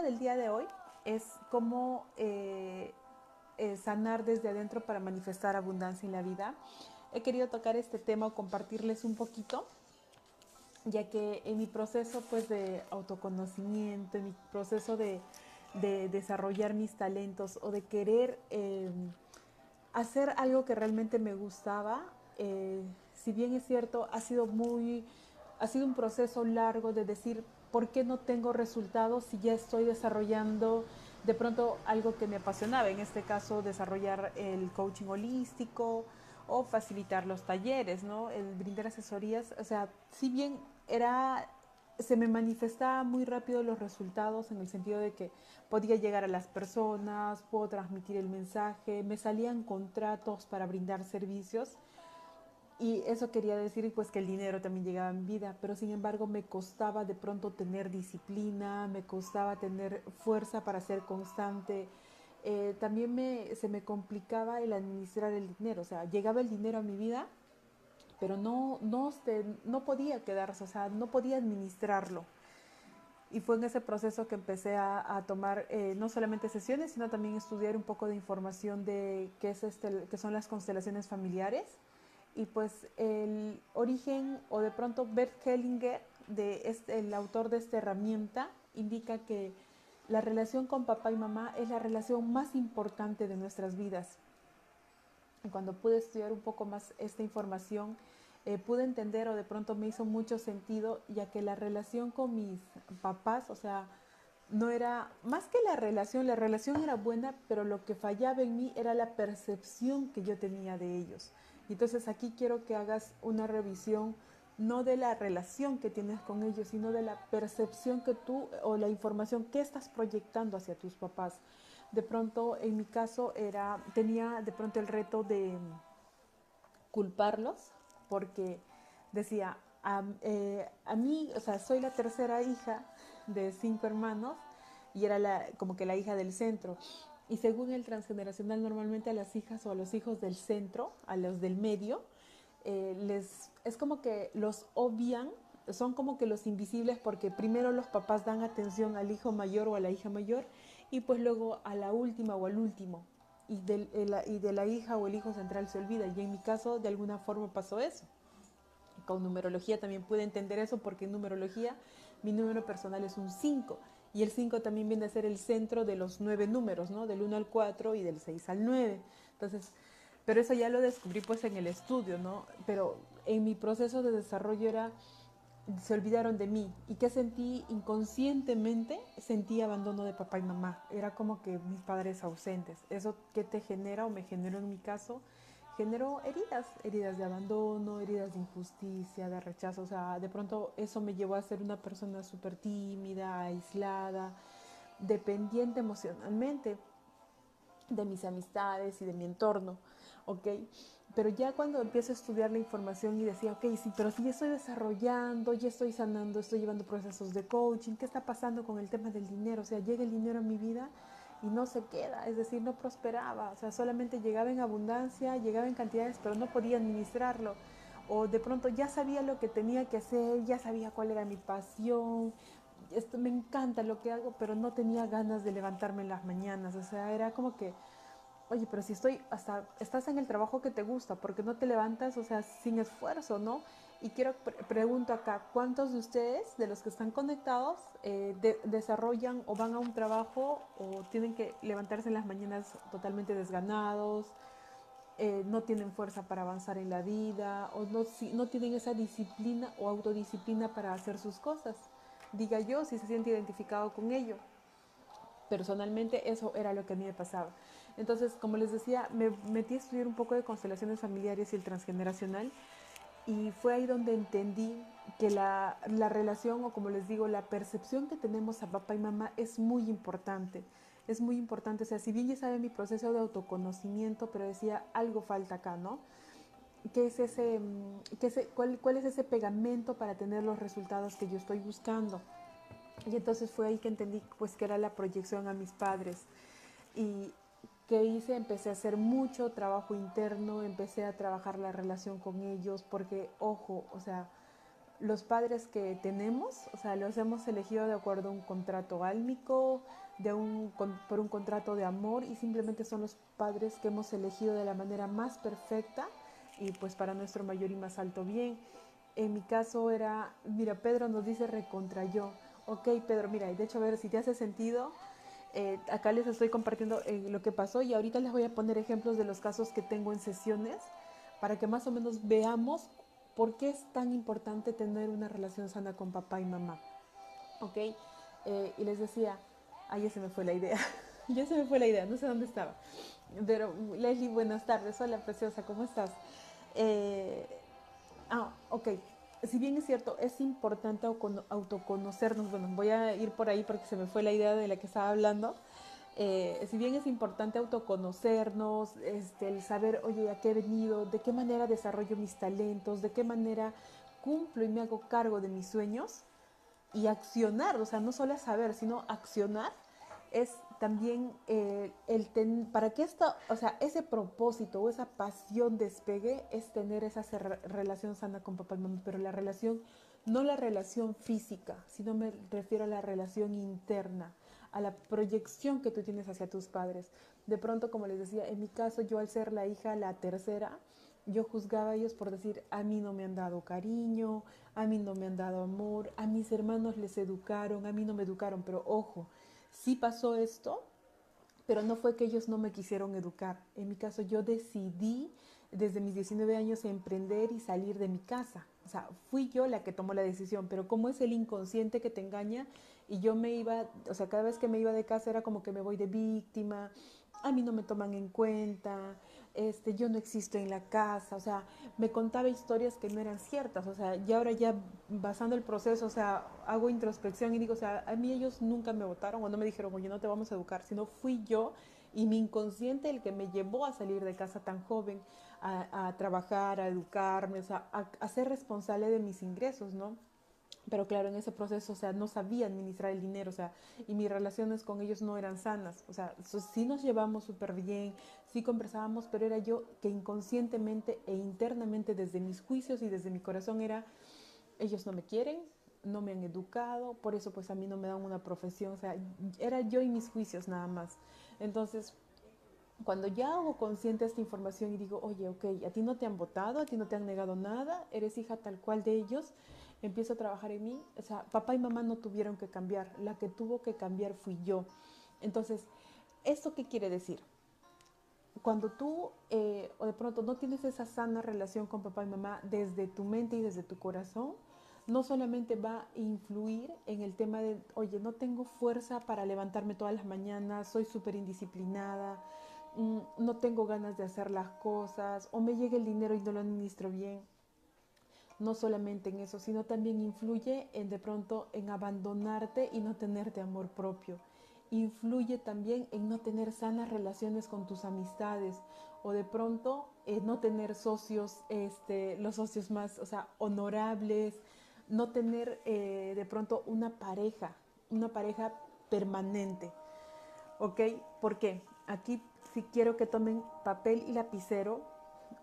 del día de hoy es cómo eh, eh, sanar desde adentro para manifestar abundancia en la vida. He querido tocar este tema o compartirles un poquito, ya que en mi proceso pues, de autoconocimiento, en mi proceso de, de desarrollar mis talentos o de querer eh, hacer algo que realmente me gustaba, eh, si bien es cierto, ha sido muy, ha sido un proceso largo de decir, ¿por qué no tengo resultados si ya estoy desarrollando de pronto algo que me apasionaba? En este caso, desarrollar el coaching holístico o facilitar los talleres, ¿no? El brindar asesorías, o sea, si bien era se me manifestaba muy rápido los resultados en el sentido de que podía llegar a las personas, puedo transmitir el mensaje, me salían contratos para brindar servicios y eso quería decir pues que el dinero también llegaba en vida, pero sin embargo me costaba de pronto tener disciplina, me costaba tener fuerza para ser constante. Eh, también se me complicaba el administrar el dinero, o sea, llegaba el dinero a mi vida, pero no, no, este, no podía quedarse, o sea, no podía administrarlo. Y fue en ese proceso que empecé a, a tomar eh, no solamente sesiones, sino también estudiar un poco de información de qué, es este, qué son las constelaciones familiares y pues el origen o de pronto Bert Hellinger, de este, el autor de esta herramienta, indica que la relación con papá y mamá es la relación más importante de nuestras vidas. Y cuando pude estudiar un poco más esta información, eh, pude entender o de pronto me hizo mucho sentido, ya que la relación con mis papás, o sea, no era, más que la relación, la relación era buena, pero lo que fallaba en mí era la percepción que yo tenía de ellos. Entonces aquí quiero que hagas una revisión no de la relación que tienes con ellos, sino de la percepción que tú o la información que estás proyectando hacia tus papás. De pronto, en mi caso, era, tenía de pronto el reto de culparlos porque decía, a, eh, a mí, o sea, soy la tercera hija de cinco hermanos y era la, como que la hija del centro. Y según el transgeneracional, normalmente a las hijas o a los hijos del centro, a los del medio, eh, les, es como que los obvian, son como que los invisibles porque primero los papás dan atención al hijo mayor o a la hija mayor y pues luego a la última o al último. Y de, la, y de la hija o el hijo central se olvida. Y en mi caso, de alguna forma pasó eso. Con numerología también pude entender eso porque en numerología mi número personal es un 5 y el 5 también viene a ser el centro de los nueve números, ¿no? Del 1 al 4 y del 6 al 9. Entonces, pero eso ya lo descubrí pues en el estudio, ¿no? Pero en mi proceso de desarrollo era, se olvidaron de mí. ¿Y qué sentí inconscientemente? Sentí abandono de papá y mamá. Era como que mis padres ausentes. ¿Eso qué te genera o me generó en mi caso? Generó heridas, heridas de abandono, heridas de injusticia, de rechazo. O sea, de pronto eso me llevó a ser una persona súper tímida, aislada, dependiente emocionalmente de mis amistades y de mi entorno, ¿ok? Pero ya cuando empiezo a estudiar la información y decía, ok, sí, pero si ya estoy desarrollando, ya estoy sanando, estoy llevando procesos de coaching, ¿qué está pasando con el tema del dinero? O sea, llega el dinero a mi vida y no se queda, es decir, no prosperaba, o sea, solamente llegaba en abundancia, llegaba en cantidades, pero no podía administrarlo. O de pronto ya sabía lo que tenía que hacer, ya sabía cuál era mi pasión, esto me encanta lo que hago, pero no tenía ganas de levantarme en las mañanas, o sea, era como que, oye, pero si estoy hasta, estás en el trabajo que te gusta, porque no te levantas, o sea, sin esfuerzo, ¿no? Y quiero pregunto acá, ¿cuántos de ustedes, de los que están conectados, eh, desarrollan o van a un trabajo o tienen que levantarse en las mañanas totalmente desganados, eh, no tienen fuerza para avanzar en la vida o no, si, no tienen esa disciplina o autodisciplina para hacer sus cosas? Diga yo si se siente identificado con ello. Personalmente eso era lo que a mí me pasaba. Entonces, como les decía, me metí a estudiar un poco de constelaciones familiares y el transgeneracional y fue ahí donde entendí que la, la, relación, o como les digo, la percepción que tenemos a papá y mamá es muy importante. Es muy importante. O sea, si bien ya sabe mi proceso de autoconocimiento, pero decía, algo falta acá, ¿no? ¿Qué es ese, qué es, cuál, ¿Cuál es ese pegamento para tener los resultados que yo estoy buscando? Y entonces fue ahí que entendí pues que era la proyección a mis padres. Y que hice, empecé a hacer mucho trabajo interno, empecé a trabajar la relación con ellos, porque, ojo, o sea, los padres que tenemos, o sea, los hemos elegido de acuerdo a un contrato álmico, de un, por un contrato de amor y simplemente son los padres que hemos elegido de la manera más perfecta y pues para nuestro mayor y más alto bien. En mi caso era, mira, Pedro nos dice recontra yo. Ok, Pedro, mira, y de hecho, a ver si te hace sentido. Eh, acá les estoy compartiendo eh, lo que pasó y ahorita les voy a poner ejemplos de los casos que tengo en sesiones para que más o menos veamos por qué es tan importante tener una relación sana con papá y mamá. ¿Ok? Eh, y les decía, ahí se me fue la idea, ya se me fue la idea, no sé dónde estaba. Pero Leslie, buenas tardes, hola preciosa, ¿cómo estás? ah, ok, si bien es cierto, es importante autoconocernos, bueno, voy a ir por ahí porque se me fue la idea de la que estaba hablando. Eh, si bien es importante autoconocernos, este, el saber, oye, a qué he venido, de qué manera desarrollo mis talentos, de qué manera cumplo y me hago cargo de mis sueños y accionar, o sea, no solo saber, sino accionar, es también eh, el para que esto, o sea, ese propósito o esa pasión despegue es tener esa relación sana con papá y mamá, pero la relación, no la relación física, sino me refiero a la relación interna, a la proyección que tú tienes hacia tus padres. De pronto, como les decía, en mi caso, yo al ser la hija, la tercera, yo juzgaba a ellos por decir, a mí no me han dado cariño, a mí no me han dado amor, a mis hermanos les educaron, a mí no me educaron, pero ojo, sí pasó esto, pero no fue que ellos no me quisieron educar. En mi caso, yo decidí desde mis 19 años emprender y salir de mi casa. O sea, fui yo la que tomó la decisión, pero como es el inconsciente que te engaña y yo me iba, o sea, cada vez que me iba de casa era como que me voy de víctima, a mí no me toman en cuenta, este, yo no existo en la casa, o sea, me contaba historias que no eran ciertas, o sea, y ahora ya basando el proceso, o sea, hago introspección y digo, o sea, a mí ellos nunca me votaron o no me dijeron, oye, no te vamos a educar, sino fui yo y mi inconsciente el que me llevó a salir de casa tan joven, a, trabajar, a educarme, o sea, a, a ser responsable de mis ingresos, ¿no? Pero claro, en ese proceso, o sea, no sabía administrar el dinero, o sea, y mis relaciones con ellos no eran sanas, o sea, sí nos llevamos súper bien, sí conversábamos, pero era yo que inconscientemente e internamente desde mis juicios y desde mi corazón era, ellos no me quieren, no me han educado, por eso pues a mí no me dan una profesión, o sea, era yo y mis juicios nada más. Entonces, cuando ya hago consciente esta información y digo, oye, ok, a ti no te han votado, a ti no te han negado nada, eres hija tal cual de ellos, empiezo a trabajar en mí. O sea, papá y mamá no tuvieron que cambiar, la que tuvo que cambiar fui yo. Entonces, ¿esto qué quiere decir? Cuando tú eh, o de pronto no tienes esa sana relación con papá y mamá desde tu mente y desde tu corazón, no solamente va a influir en el tema de, oye, no tengo fuerza para levantarme todas las mañanas, soy súper indisciplinada, mm, no tengo ganas de hacer las cosas, o me llega el dinero y no lo administro bien no solamente en eso, sino también influye en de pronto en abandonarte y no tenerte amor propio. Influye también en no tener sanas relaciones con tus amistades o de pronto eh, no tener socios, este, los socios más, o sea, honorables, no tener eh, de pronto una pareja, una pareja permanente. ¿Ok? ¿Por qué? Aquí si quiero que tomen papel y lapicero,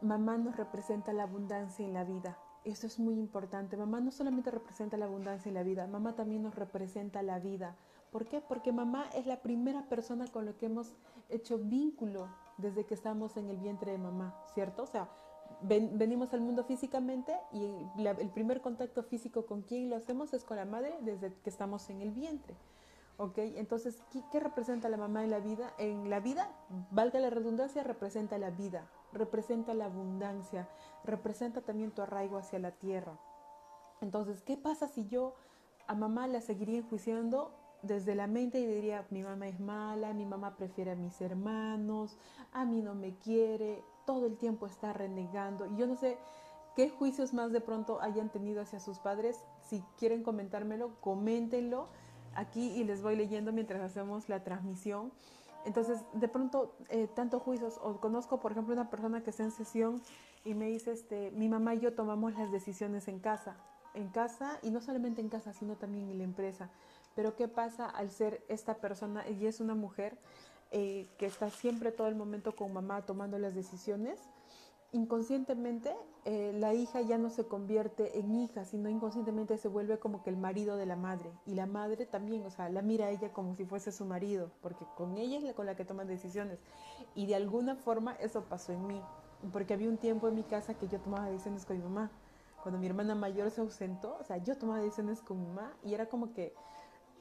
mamá nos representa la abundancia en la vida esto es muy importante. Mamá no solamente representa la abundancia y la vida, mamá también nos representa la vida. ¿Por qué? Porque mamá es la primera persona con la que hemos hecho vínculo desde que estamos en el vientre de mamá, ¿cierto? O sea, venimos al mundo físicamente y el primer contacto físico con quien lo hacemos es con la madre desde que estamos en el vientre. ¿Ok? Entonces, ¿qué, ¿qué, representa la mamá en la vida? En la vida, valga la redundancia, representa la vida, representa la abundancia, representa también tu arraigo hacia la tierra. Entonces, ¿qué pasa si yo a mamá la seguiría enjuiciando desde la mente y diría, mi mamá es mala, mi mamá prefiere a mis hermanos, a mí no me quiere, todo el tiempo está renegando. Y yo no sé qué juicios más de pronto hayan tenido hacia sus padres. Si quieren comentármelo, coméntenlo aquí y les voy leyendo mientras hacemos la transmisión. Entonces, de pronto, eh, tanto juicios, o conozco, por ejemplo, una persona que está en sesión y me dice, este, mi mamá y yo tomamos las decisiones en casa, en casa, y no solamente en casa, sino también en la empresa. Pero ¿qué pasa al ser esta persona, y es una mujer eh, que está siempre todo el momento con mamá tomando las decisiones? Inconscientemente eh, la hija ya no se convierte en hija, sino inconscientemente se vuelve como que el marido de la madre. Y la madre también, o sea, la mira ella como si fuese su marido, porque con ella es la con la que toman decisiones. Y de alguna forma eso pasó en mí, porque había un tiempo en mi casa que yo tomaba decisiones con mi mamá. Cuando mi hermana mayor se ausentó, o sea, yo tomaba decisiones con mi mamá y era como que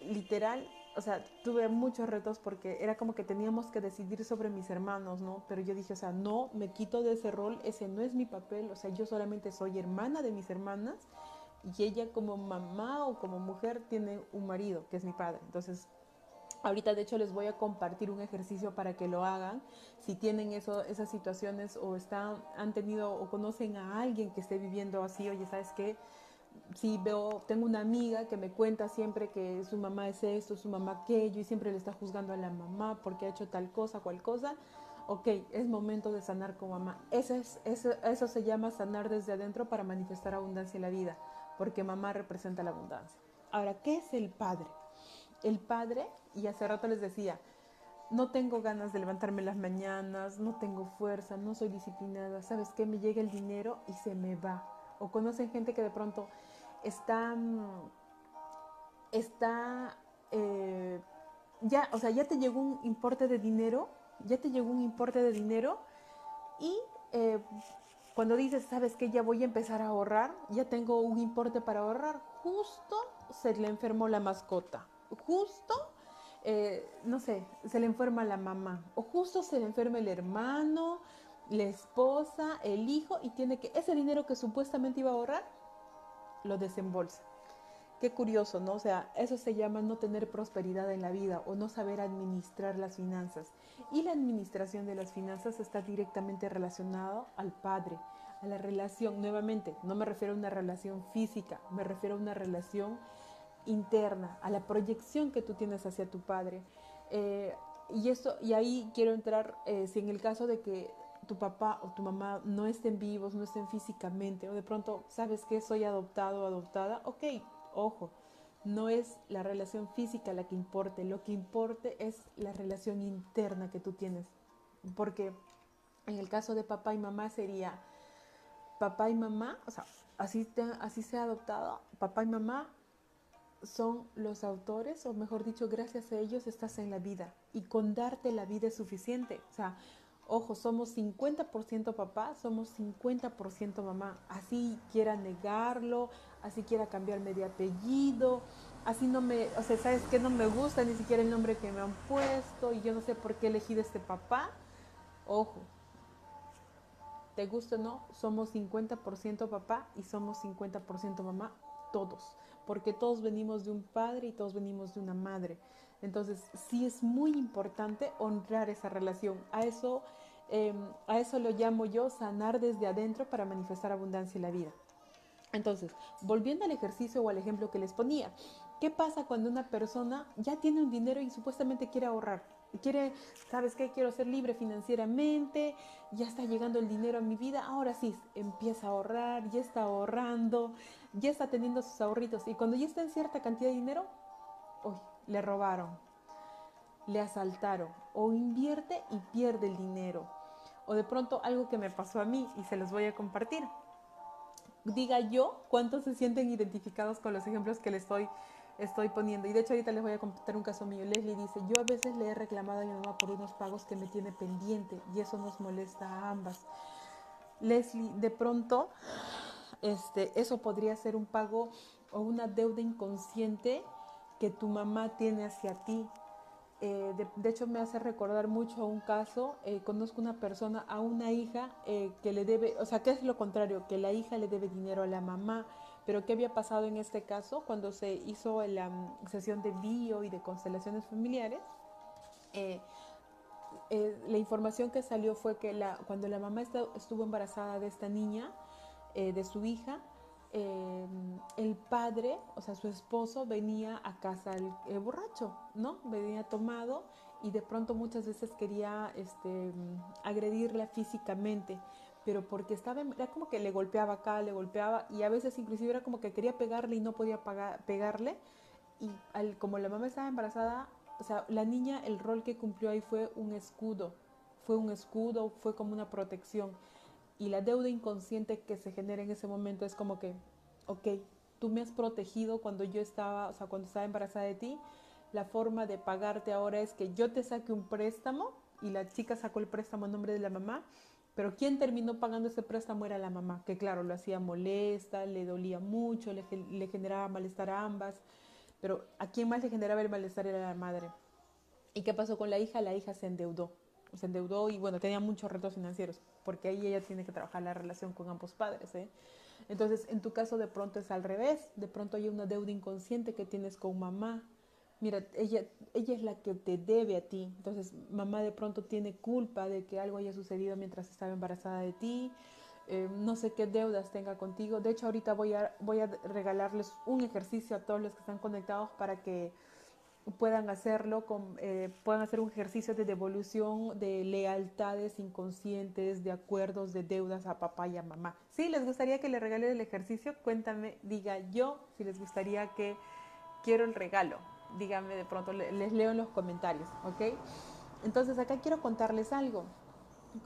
literal o sea, tuve muchos retos porque era como que teníamos que decidir sobre mis hermanos, ¿no? Pero yo dije, o sea, no, me quito de ese rol, ese no es mi papel, o sea, yo solamente soy hermana de mis hermanas y ella como mamá o como mujer tiene un marido, que es mi padre. Entonces, ahorita de hecho les voy a compartir un ejercicio para que lo hagan. Si tienen eso, esas situaciones o están, han tenido o conocen a alguien que esté viviendo así, oye, ¿sabes qué? Si veo, tengo una amiga que me cuenta siempre que su mamá es esto, su mamá aquello, y siempre le está juzgando a la mamá porque ha hecho tal cosa, cual cosa, ok, es momento de sanar con mamá. Eso, es, eso, eso se llama sanar desde adentro para manifestar abundancia en la vida, porque mamá representa la abundancia. Ahora, ¿qué es el padre? El padre, y hace rato les decía, no tengo ganas de levantarme las mañanas, no tengo fuerza, no soy disciplinada, ¿sabes qué? Me llega el dinero y se me va. O conocen gente que de pronto está, está, eh, ya, o sea, ya te llegó un importe de dinero, ya te llegó un importe de dinero y eh, cuando dices, sabes que ya voy a empezar a ahorrar, ya tengo un importe para ahorrar, justo se le enfermó la mascota, justo, eh, no sé, se le enferma la mamá, o justo se le enferma el hermano, la esposa, el hijo, y tiene que, ese dinero que supuestamente iba a ahorrar, lo desembolsa. Qué curioso, ¿no? O sea, eso se llama no tener prosperidad en la vida o no saber administrar las finanzas. Y la administración de las finanzas está directamente relacionado al padre, a la relación. Nuevamente, no me refiero a una relación física, me refiero a una relación interna, a la proyección que tú tienes hacia tu padre. Eh, y, eso, y ahí quiero entrar, eh, si en el caso de que tu papá o tu mamá no estén vivos, no estén físicamente, o de pronto sabes que soy adoptado o adoptada, ok, ojo, no es la relación física la que importe, lo que importe es la relación interna que tú tienes. Porque en el caso de papá y mamá sería papá y mamá, o sea, así, así sea adoptado, papá y mamá son los autores, o mejor dicho, gracias a ellos estás en la vida. Y con darte la vida es suficiente. O sea, Ojo, somos 50% papá, somos 50% mamá. Así quiera negarlo, así quiera cambiarme de apellido, así no me, o sea, ¿sabes qué? No me gusta ni siquiera el nombre que me han puesto y yo no sé por qué he elegido este papá. Ojo, te gusta o no, somos 50% papá y somos 50% mamá, todos, porque todos venimos de un padre y todos venimos de una madre. Entonces, sí es muy importante honrar esa relación. A eso, em, a eso lo llamo yo sanar desde adentro para manifestar abundancia en la vida. Entonces, volviendo al ejercicio o al ejemplo que les ponía, ¿qué pasa cuando una persona ya tiene un dinero y supuestamente quiere ahorrar? Quiere, ¿sabes qué? Quiero ser libre financieramente, ya está llegando el dinero a mi vida, ahora sí, empieza a ahorrar, ya está ahorrando, ya está teniendo sus ahorritos y cuando ya está en cierta cantidad de dinero, uy, le robaron, le asaltaron o invierte y pierde el dinero. O de pronto algo que me pasó a mí y se los voy a compartir. Diga yo cuántos se sienten identificados con los ejemplos que les estoy, estoy poniendo. Y de hecho ahorita les voy a contar un caso mío. Leslie dice, yo a veces le he reclamado a mi mamá por unos pagos que me tiene pendiente y eso nos molesta a ambas. Leslie, de pronto, este, eso podría ser un pago o una deuda inconsciente que tu mamá tiene hacia ti. Eh, de, hecho, me hace recordar mucho un caso. Eh, conozco una persona, a una hija eh, que le debe, o sea, que es lo contrario, que la hija le debe dinero a la mamá. Pero ¿qué había pasado en este caso cuando se hizo la mm, sesión de bio y de constelaciones familiares? la información que salió fue que cuando la mamá estuvo embarazada de esta niña, de su hija, Em, el padre, o sea, su esposo venía a casa el, borracho, ¿no? Venía tomado y de pronto muchas veces quería este, agredirla físicamente, pero porque estaba, era como que le golpeaba acá, le golpeaba y a veces inclusive era como que quería pegarle y no podía pegarle y como la mamá estaba embarazada, o sea, la niña el rol que cumplió ahí fue un escudo, fue un escudo, fue como una protección Y la deuda inconsciente que se genera en ese momento es como que, ok, tú me has protegido cuando yo estaba, o sea, cuando estaba embarazada de ti, la forma de pagarte ahora es que yo te saque un préstamo y la chica sacó el préstamo en nombre de la mamá, pero quien terminó pagando ese préstamo era la mamá, que claro, lo hacía molesta, le dolía mucho, le, le generaba malestar a ambas, pero a quien más le generaba el malestar era la madre. ¿Y qué pasó con la hija? La hija se endeudó, se endeudó y bueno, tenía muchos retos financieros, porque ahí ella tiene que trabajar la relación con ambos padres. ¿eh? Entonces, en tu caso de pronto es al revés, de pronto hay una deuda inconsciente que tienes con mamá, mira, ella, ella es la que te debe a ti. Entonces, mamá de pronto tiene culpa de que algo haya sucedido mientras estaba embarazada de ti. Eh, no sé qué deudas tenga contigo. De hecho, ahorita voy a, voy a regalarles un ejercicio a todos los que están conectados para que puedan hacerlo, con, eh, puedan hacer un ejercicio de devolución de lealtades inconscientes, de acuerdos, de deudas a papá y a mamá. Si les gustaría que le regale el ejercicio, cuéntame, diga yo si les gustaría que quiero el regalo díganme de pronto, les leo en los comentarios, ¿ok? Entonces acá quiero contarles algo.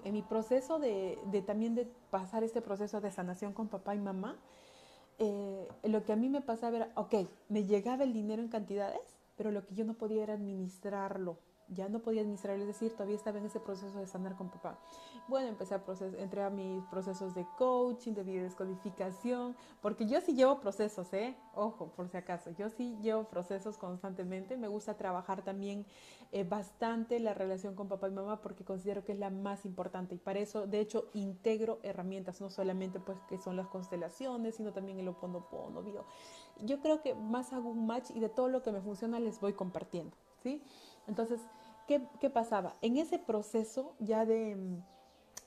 En mi proceso de, también de pasar este proceso de sanación con papá y mamá, eh, lo que a mí me pasaba era, ok, me llegaba el dinero en cantidades, pero lo que yo no podía era administrarlo ya no podía administrar, es decir, todavía estaba en ese proceso de sanar con papá. Bueno, empecé a proceso, entré a mis procesos de coaching, de descodificación, porque yo sí llevo procesos, ¿eh? Ojo, por si acaso, yo sí llevo procesos constantemente. Me gusta trabajar también eh, bastante la relación con papá y mamá porque considero que es la más importante y para eso, de hecho, integro herramientas, no solamente pues que son las constelaciones, sino también el oponopono, bio. Yo creo que más hago un match y de todo lo que me funciona les voy compartiendo, ¿sí? Entonces, ¿qué, pasaba? En ese proceso ya de... Mm,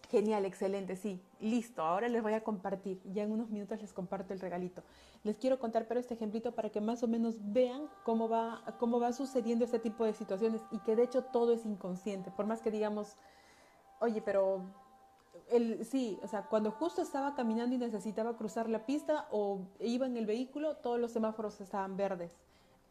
genial, excelente, sí, listo. Ahora les voy a compartir. Ya en unos minutos les comparto el regalito. Les quiero contar pero este ejemplito para que más o menos vean cómo va, cómo va sucediendo este tipo de situaciones y que de hecho todo es inconsciente. Por más que digamos, oye, pero el, sí, o sea, cuando justo estaba caminando y necesitaba cruzar la pista o iba en el vehículo, todos los semáforos estaban verdes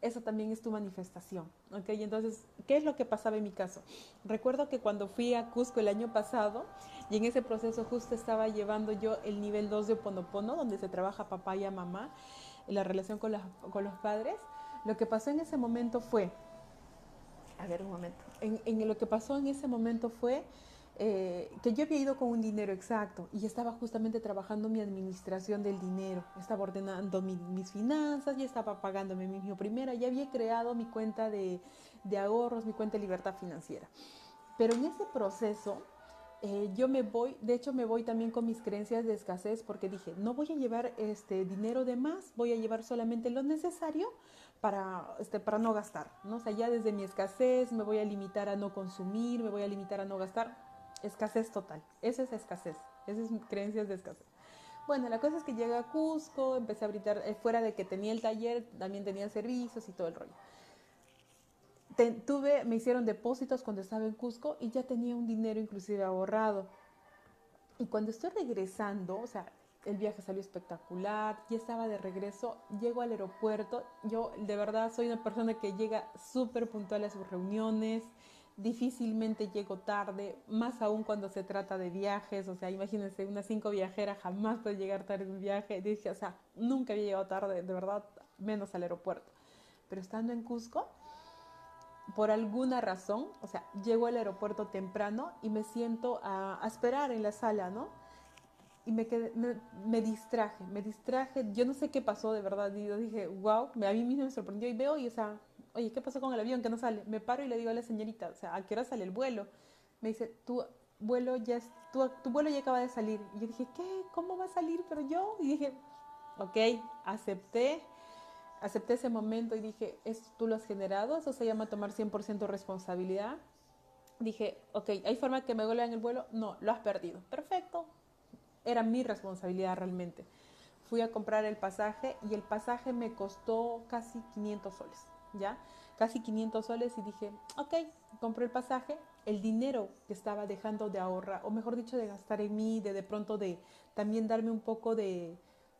eso también es tu manifestación. ¿ok? Y entonces, ¿qué es lo que pasaba en mi caso? Recuerdo que cuando fui a Cusco el año pasado, y en ese proceso justo estaba llevando yo el nivel 2 de Oponopono, donde se trabaja papá y mamá, en la relación con, con los padres, lo que pasó en ese momento fue, a ver un momento, en, en lo que pasó en ese momento fue eh, que yo había ido con un dinero exacto y estaba justamente trabajando mi administración del dinero, estaba ordenando mis finanzas, ya estaba pagándome mi primera, ya había creado mi cuenta de, de, ahorros, mi cuenta de libertad financiera. Pero en ese proceso eh, yo me voy, de hecho me voy también con mis creencias de escasez porque dije, no voy a llevar este dinero de más, voy a llevar solamente lo necesario para, este, para no gastar, ¿no? O sea, ya desde mi escasez me voy a limitar a no consumir, me voy a limitar a no gastar Escasez total. Esa es escasez. Esas es creencias de escasez. Bueno, la cosa es que llegué a Cusco, empecé a brindar, eh, fuera de que tenía el taller, también tenía servicios y todo el rollo. tuve, me hicieron depósitos cuando estaba en Cusco y ya tenía un dinero inclusive ahorrado. Y cuando estoy regresando, o sea, el viaje salió espectacular, ya estaba de regreso, llego al aeropuerto, yo de verdad soy una persona que llega súper puntual a sus reuniones, difícilmente llego tarde, más aún cuando se trata de viajes, o sea, imagínense, una cinco viajera jamás puede llegar tarde en un viaje, dije, o sea, nunca había llegado tarde, de verdad, menos al aeropuerto. Pero estando en Cusco, por alguna razón, o sea, llego al aeropuerto temprano y me siento a, esperar en la sala, ¿no? Y me, quedé, me, distraje, me distraje, yo no sé qué pasó de verdad, y yo dije, wow, a mí mismo me sorprendió y veo y, o sea, oye, ¿qué pasó con el avión que no sale? Me paro y le digo a la señorita, o sea, ¿a qué hora sale el vuelo? Me dice, tu vuelo ya, tu, tu vuelo ya acaba de salir. Y yo dije, ¿qué? ¿Cómo va a salir? Pero yo, y dije, ok, acepté, acepté ese momento y dije, ¿es, ¿tú lo has generado? Eso se llama tomar 100% responsabilidad. Dije, ok, ¿hay forma que me en el vuelo? No, lo has perdido. Perfecto. Era mi responsabilidad realmente. Fui a comprar el pasaje y el pasaje me costó casi 500 soles. ¿Ya? Casi 500 soles y dije, ok, compré el pasaje, el dinero que estaba dejando de ahorrar, o mejor dicho, de gastar en mí, de de pronto de también darme un poco de,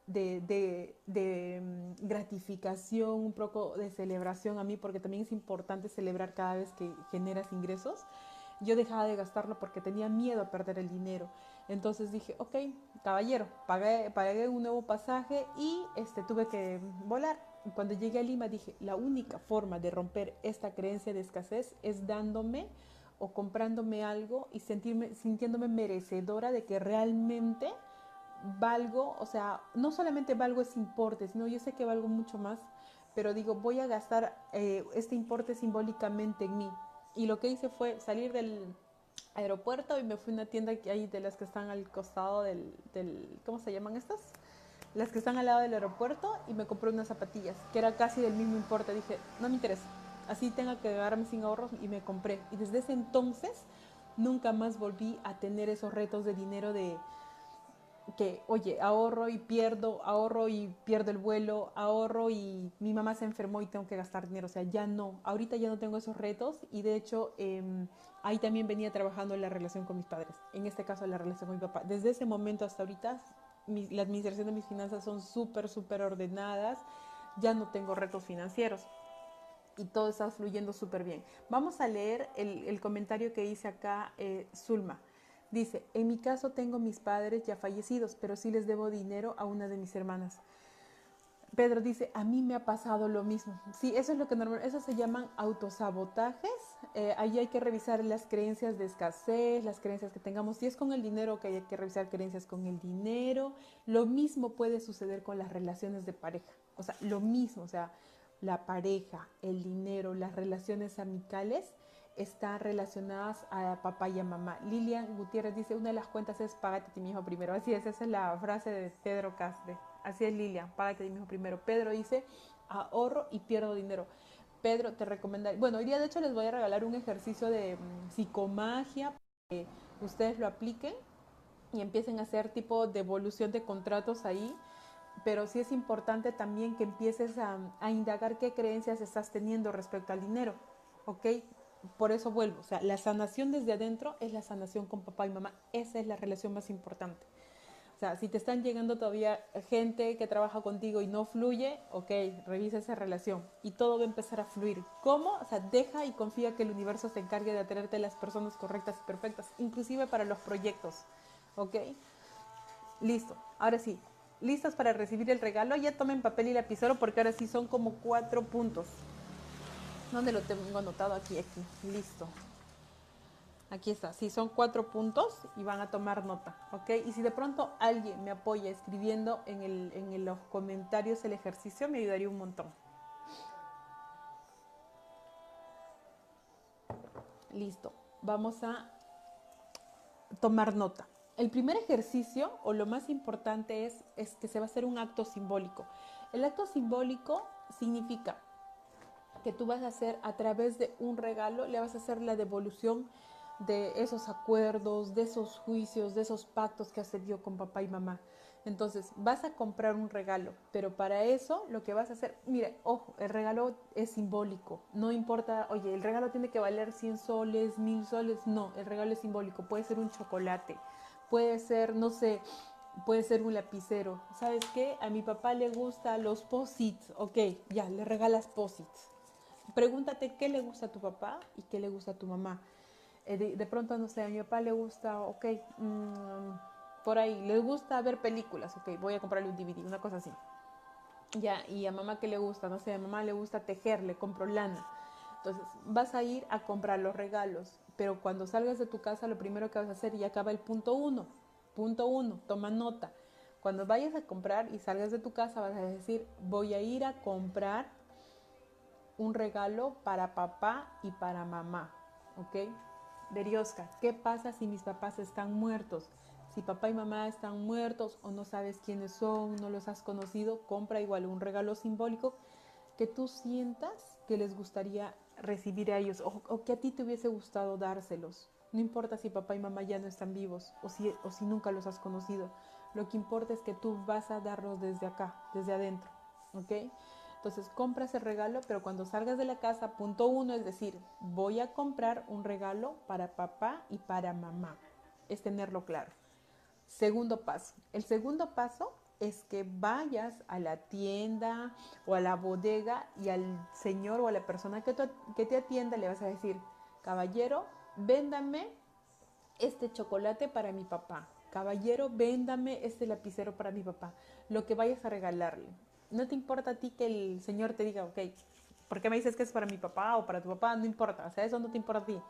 de, mm, gratificación, un poco de celebración a mí, porque también es importante celebrar cada vez que generas ingresos. Yo dejaba de gastarlo porque tenía miedo a perder el dinero. Entonces dije, ok, caballero, pagué, pagué un nuevo pasaje y este, tuve que volar. Cuando llegué a Lima dije, la única forma de romper esta creencia de escasez es dándome o comprándome algo y sentirme, sintiéndome merecedora de que realmente valgo, o sea, no solamente valgo ese importe, sino yo sé que valgo mucho más, pero digo, voy a gastar eh, este importe simbólicamente en mí. Y lo que hice fue salir del aeropuerto y me fui a una tienda que hay de las que están al costado del, del, ¿cómo se llaman estas? Las que están al lado del aeropuerto y me compré unas zapatillas, que era casi del mismo importe. Dije, no me interesa, así tenga que darme sin ahorros y me compré. Y desde ese entonces nunca más volví a tener esos retos de dinero de que, oye, ahorro y pierdo, ahorro y pierdo el vuelo, ahorro y mi mamá se enfermó y tengo que gastar dinero. O sea, ya no, ahorita ya no tengo esos retos y de hecho eh, ahí también venía trabajando en la relación con mis padres, en este caso la relación con mi papá. Desde ese momento hasta ahorita, la administración de mis finanzas son súper, súper ordenadas, ya no tengo retos financieros y todo está fluyendo súper bien. Vamos a leer el, el, comentario que dice acá eh, Zulma. Dice, en mi caso tengo mis padres ya fallecidos, pero sí les debo dinero a una de mis hermanas. Pedro dice, a mí me ha pasado lo mismo. Sí, eso es lo que normal, eso se llaman autosabotajes. Eh, ahí hay que revisar las creencias de escasez, las creencias que tengamos. Si es con el dinero, que hay que revisar creencias con el dinero. Lo mismo puede suceder con las relaciones de pareja. O sea, lo mismo, o sea, la pareja, el dinero, las relaciones amicales están relacionadas a papá y a mamá. Lilian Gutiérrez dice, una de las cuentas es págate a ti mismo primero. Así es, esa es la frase de Pedro Castre. Así es, Lilian, págate a ti mismo primero. Pedro dice, ahorro y pierdo dinero. Pedro, te recomendaría, bueno, hoy día de hecho les voy a regalar un ejercicio de um, psicomagia para que ustedes lo apliquen y empiecen a hacer tipo de evolución de contratos ahí pero sí es importante también que empieces a, a, indagar qué creencias estás teniendo respecto al dinero, ¿ok? Por eso vuelvo, o sea, la sanación desde adentro es la sanación con papá y mamá, esa es la relación más importante. O sea, si te están llegando todavía gente que trabaja contigo y no fluye, ok, revisa esa relación y todo va a empezar a fluir. ¿Cómo? O sea, deja y confía que el universo se encargue de atenerte a las personas correctas y perfectas, inclusive para los proyectos, ¿ok? Listo, ahora sí, listos para recibir el regalo, ya tomen papel y lapicero porque ahora sí son como cuatro puntos. ¿Dónde lo tengo anotado? Aquí, aquí, listo. Aquí está, sí, son cuatro puntos y van a tomar nota, ¿ok? Y si de pronto alguien me apoya escribiendo en, el, en los comentarios el ejercicio, me ayudaría un montón. Listo, vamos a tomar nota. El primer ejercicio, o lo más importante, es, es que se va a hacer un acto simbólico. El acto simbólico significa que tú vas a hacer a través de un regalo, le vas a hacer la devolución de esos acuerdos, de esos juicios, de esos pactos que tenido con papá y mamá. Entonces, vas a comprar un regalo, pero para eso lo que vas a hacer, mire, ojo, el regalo es simbólico, no importa, oye, el regalo tiene que valer 100 soles, 1000 soles, no, el regalo es simbólico, puede ser un chocolate, puede ser, no sé, puede ser un lapicero. ¿Sabes qué? A mi papá le gusta los posits, ok, ya, le regalas posits. Pregúntate qué le gusta a tu papá y qué le gusta a tu mamá. Eh, de, pronto, no sé, a mi papá le gusta, ok, mmm, por ahí, le gusta ver películas, ok, voy a comprarle un DVD, una cosa así. Ya, y a mamá que le gusta, no sé, a mamá le gusta tejer, le compro lana. Entonces, vas a ir a comprar los regalos, pero cuando salgas de tu casa, lo primero que vas a hacer, y acaba el punto uno, punto uno, toma nota. Cuando vayas a comprar y salgas de tu casa, vas a decir, voy a ir a comprar un regalo para papá y para mamá, ¿ok? Berioska, ¿qué pasa si mis papás están muertos? Si papá y mamá están muertos o no sabes quiénes son, no los has conocido, compra igual un regalo simbólico que tú sientas que les gustaría recibir a ellos o, que a ti te hubiese gustado dárselos. No importa si papá y mamá ya no están vivos o si, o si nunca los has conocido. Lo que importa es que tú vas a darlos desde acá, desde adentro. ¿Ok? Entonces compras el regalo, pero cuando salgas de la casa, punto uno es decir, voy a comprar un regalo para papá y para mamá. Es tenerlo claro. Segundo paso. El segundo paso es que vayas a la tienda o a la bodega y al señor o a la persona que, te atienda le vas a decir, caballero, véndame este chocolate para mi papá. caballero, véndame este lapicero para mi papá, lo que vayas a regalarle. No te importa a ti que el Señor te diga, ok, ¿por qué me dices que es para mi papá o para tu papá? No importa, o sea, eso no te importa a ti.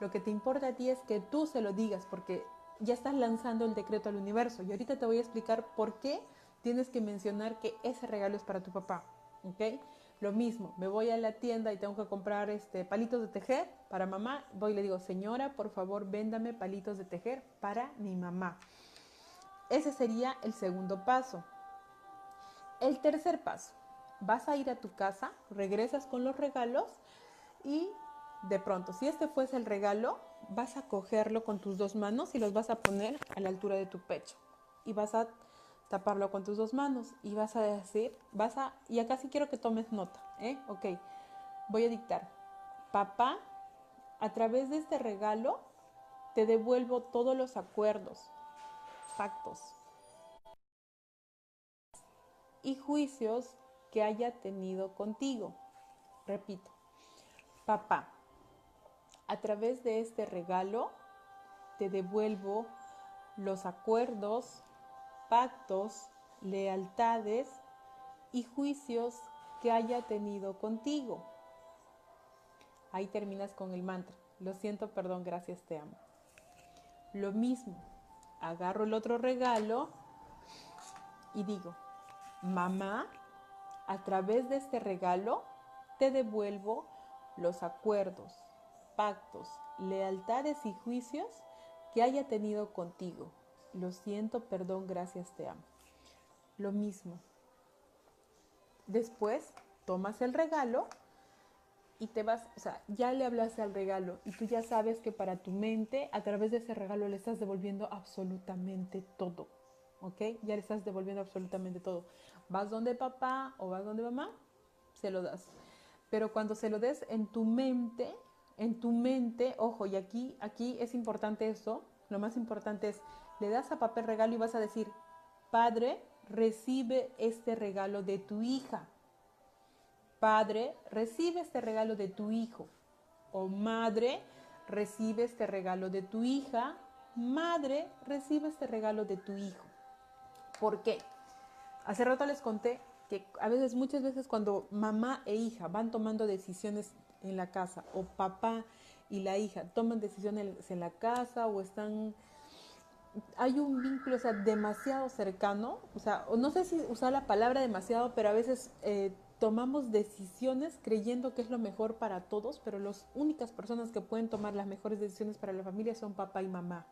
Lo que te importa a ti es que tú se lo digas, porque ya estás lanzando el decreto al universo. Y ahorita te voy a explicar por qué tienes que mencionar que ese regalo es para tu papá, ¿ok? Lo mismo, me voy a la tienda y tengo que comprar este, palitos de tejer para mamá. Voy y le digo, señora, por favor, véndame palitos de tejer para mi mamá. Ese sería el segundo paso. El tercer paso, vas a ir a tu casa, regresas con los regalos y de pronto, si este fuese el regalo, vas a cogerlo con tus dos manos y los vas a poner a la altura de tu pecho. Y vas a taparlo con tus dos manos y vas a decir, vas a, y acá sí quiero que tomes nota, ¿eh? Ok, voy a dictar, papá, a través de este regalo te devuelvo todos los acuerdos, pactos y juicios que haya tenido contigo. Repito, papá, a través de este regalo te devuelvo los acuerdos, pactos, lealtades y juicios que haya tenido contigo. Ahí terminas con el mantra. Lo siento, perdón, gracias, te amo. Lo mismo, agarro el otro regalo y digo, mamá, a través de este regalo te devuelvo los acuerdos, pactos, lealtades y juicios que haya tenido contigo. Lo siento, perdón, gracias, te amo. Lo mismo. Después tomas el regalo y te vas, o sea, ya le hablaste al regalo y tú ya sabes que para tu mente, a través de ese regalo le estás devolviendo absolutamente todo. ¿Ok? Ya le estás devolviendo absolutamente todo. Vas donde papá o vas donde mamá, se lo das. Pero cuando se lo des en tu mente, en tu mente, ojo, y aquí, aquí es importante eso, lo más importante es le das a papel regalo y vas a decir, Padre, recibe este regalo de tu hija. Padre, recibe este regalo de tu hijo. O madre, recibe este regalo de tu hija. Madre, recibe este regalo de tu hijo. ¿Por qué? Hace rato les conté que a veces, muchas veces cuando mamá e hija van tomando decisiones en la casa o papá y la hija toman decisiones en la casa o están hay un vínculo, o sea, demasiado cercano, o sea, no sé si usar la palabra demasiado, pero a veces eh, tomamos decisiones creyendo que es lo mejor para todos, pero las únicas personas que pueden tomar las mejores decisiones para la familia son papá y mamá.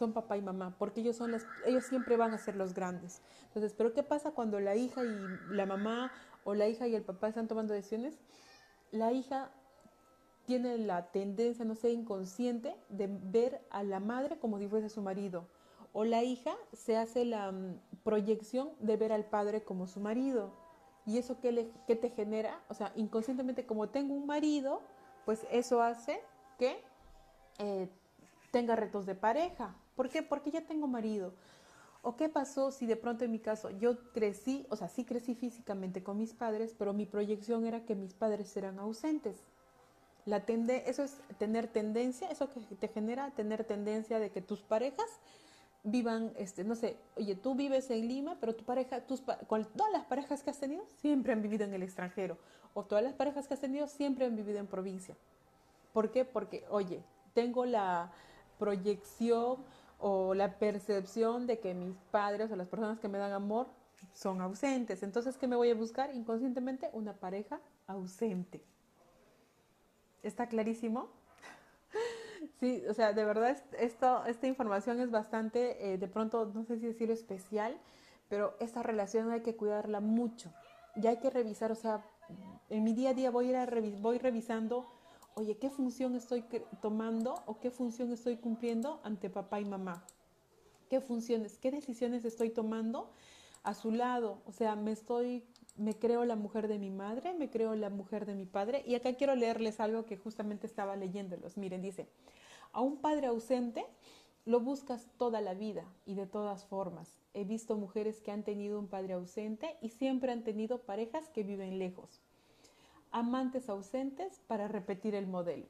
Son papá y mamá, porque ellos son las, ellos siempre van a ser los grandes. Entonces, pero ¿qué pasa cuando la hija y la mamá o la hija y el papá están tomando decisiones? La hija tiene la tendencia, no sé, inconsciente de ver a la madre como si fuese su marido. O la hija se hace la mm, proyección de ver al padre como su marido. ¿Y eso qué, le, te genera? O sea, inconscientemente como tengo un marido, pues eso hace que eh, tenga retos de pareja. ¿Por qué? Porque ya tengo marido. ¿O qué pasó si de pronto en mi caso yo crecí, o sea, sí crecí físicamente con mis padres, pero mi proyección era que mis padres eran ausentes? La eso es tener tendencia, eso que te genera tener tendencia de que tus parejas vivan, este, no sé, oye, tú vives en Lima, pero tu pareja, tus, todas las parejas que has tenido siempre han vivido en el extranjero, o todas las parejas que has tenido siempre han vivido en provincia. ¿Por qué? Porque, oye, tengo la proyección o la percepción de que mis padres o las personas que me dan amor son ausentes. Entonces, ¿qué me voy a buscar? Inconscientemente, una pareja ausente. ¿Está clarísimo? Sí, o sea, de verdad esto, esta información es bastante, eh, de pronto, no sé si decirlo especial, pero esta relación hay que cuidarla mucho. Ya hay que revisar, o sea, en mi día a día voy a, ir voy revisando, oye, ¿qué función estoy tomando o qué función estoy cumpliendo ante papá y mamá? ¿Qué funciones, qué decisiones estoy tomando a su lado? O sea, me estoy me creo la mujer de mi madre, me creo la mujer de mi padre. Y acá quiero leerles algo que justamente estaba leyéndolos. Miren, dice, a un padre ausente lo buscas toda la vida y de todas formas. He visto mujeres que han tenido un padre ausente y siempre han tenido parejas que viven lejos. Amantes ausentes para repetir el modelo.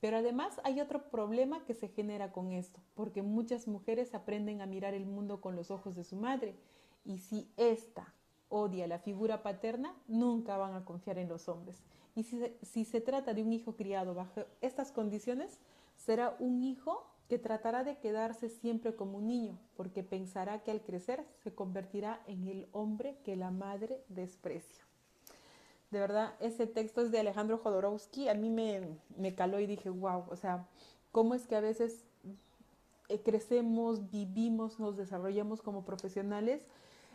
Pero además hay otro problema que se genera con esto, porque muchas mujeres aprenden a mirar el mundo con los ojos de su madre. Y si ésta odia la figura paterna, nunca van a confiar en los hombres. Y si si se trata de un hijo criado bajo estas condiciones, será un hijo que tratará de quedarse siempre como un niño, porque pensará que al crecer se convertirá en el hombre que la madre desprecia. De verdad, ese texto es de Alejandro Jodorowsky, a mí me, me caló y dije, wow, o sea, ¿cómo es que a veces eh, crecemos, vivimos, nos desarrollamos como profesionales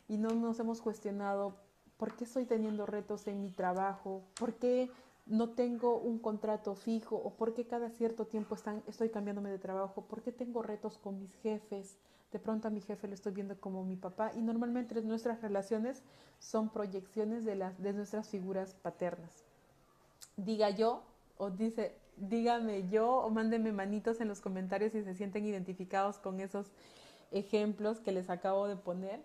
y no nos hemos cuestionado por qué estoy teniendo retos en mi trabajo, por qué no tengo un contrato fijo o porque cada cierto tiempo están, estoy cambiándome de trabajo, porque tengo retos con mis jefes, de pronto a mi jefe lo estoy viendo como mi papá y normalmente nuestras relaciones son proyecciones de, las, de nuestras figuras paternas. Diga yo o dice, dígame yo o mándenme manitos en los comentarios si se sienten identificados con esos ejemplos que les acabo de poner.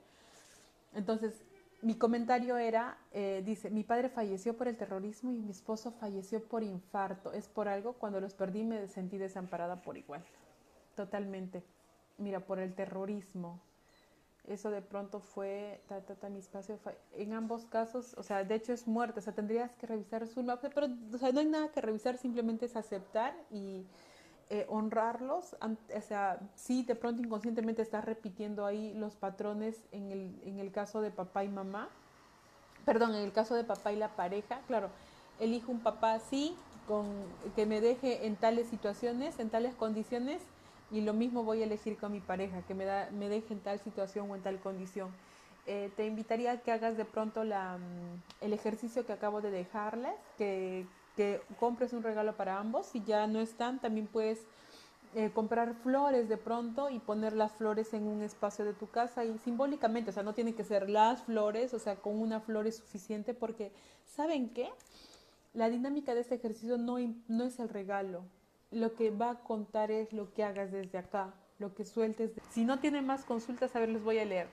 Entonces, mi comentario era, eh, dice, mi padre falleció por el terrorismo y mi esposo falleció por infarto. Es por algo, cuando los perdí me sentí desamparada por igual. Totalmente. Mira, por el terrorismo. Eso de pronto fue, ta, ta, ta, mi espacio en ambos casos, o sea, de hecho es muerte, o sea, tendrías que revisar su pero, o sea, no hay nada que revisar, simplemente es aceptar y eh, honrarlos, o sea, sí, de pronto inconscientemente estás repitiendo ahí los patrones en el, en el caso de papá y mamá, perdón, en el caso de papá y la pareja, claro, elijo un papá así, con, que me deje en tales situaciones, en tales condiciones, y lo mismo voy a elegir con mi pareja, que me, da, me deje en tal situación o en tal condición. Eh, te invitaría a que hagas de pronto la, mm, el ejercicio que acabo de dejarles, que, que compres un regalo para ambos. Si ya no están, también puedes eh, comprar flores de pronto y poner las flores en un espacio de tu casa y simbólicamente, o sea, no tiene que ser las flores, o sea, con una flor es suficiente porque, ¿saben qué? La dinámica de este ejercicio no, no es el regalo. Lo que va a contar es lo que hagas desde acá, lo que sueltes. Si no tienen más consultas, a ver, les voy a leer.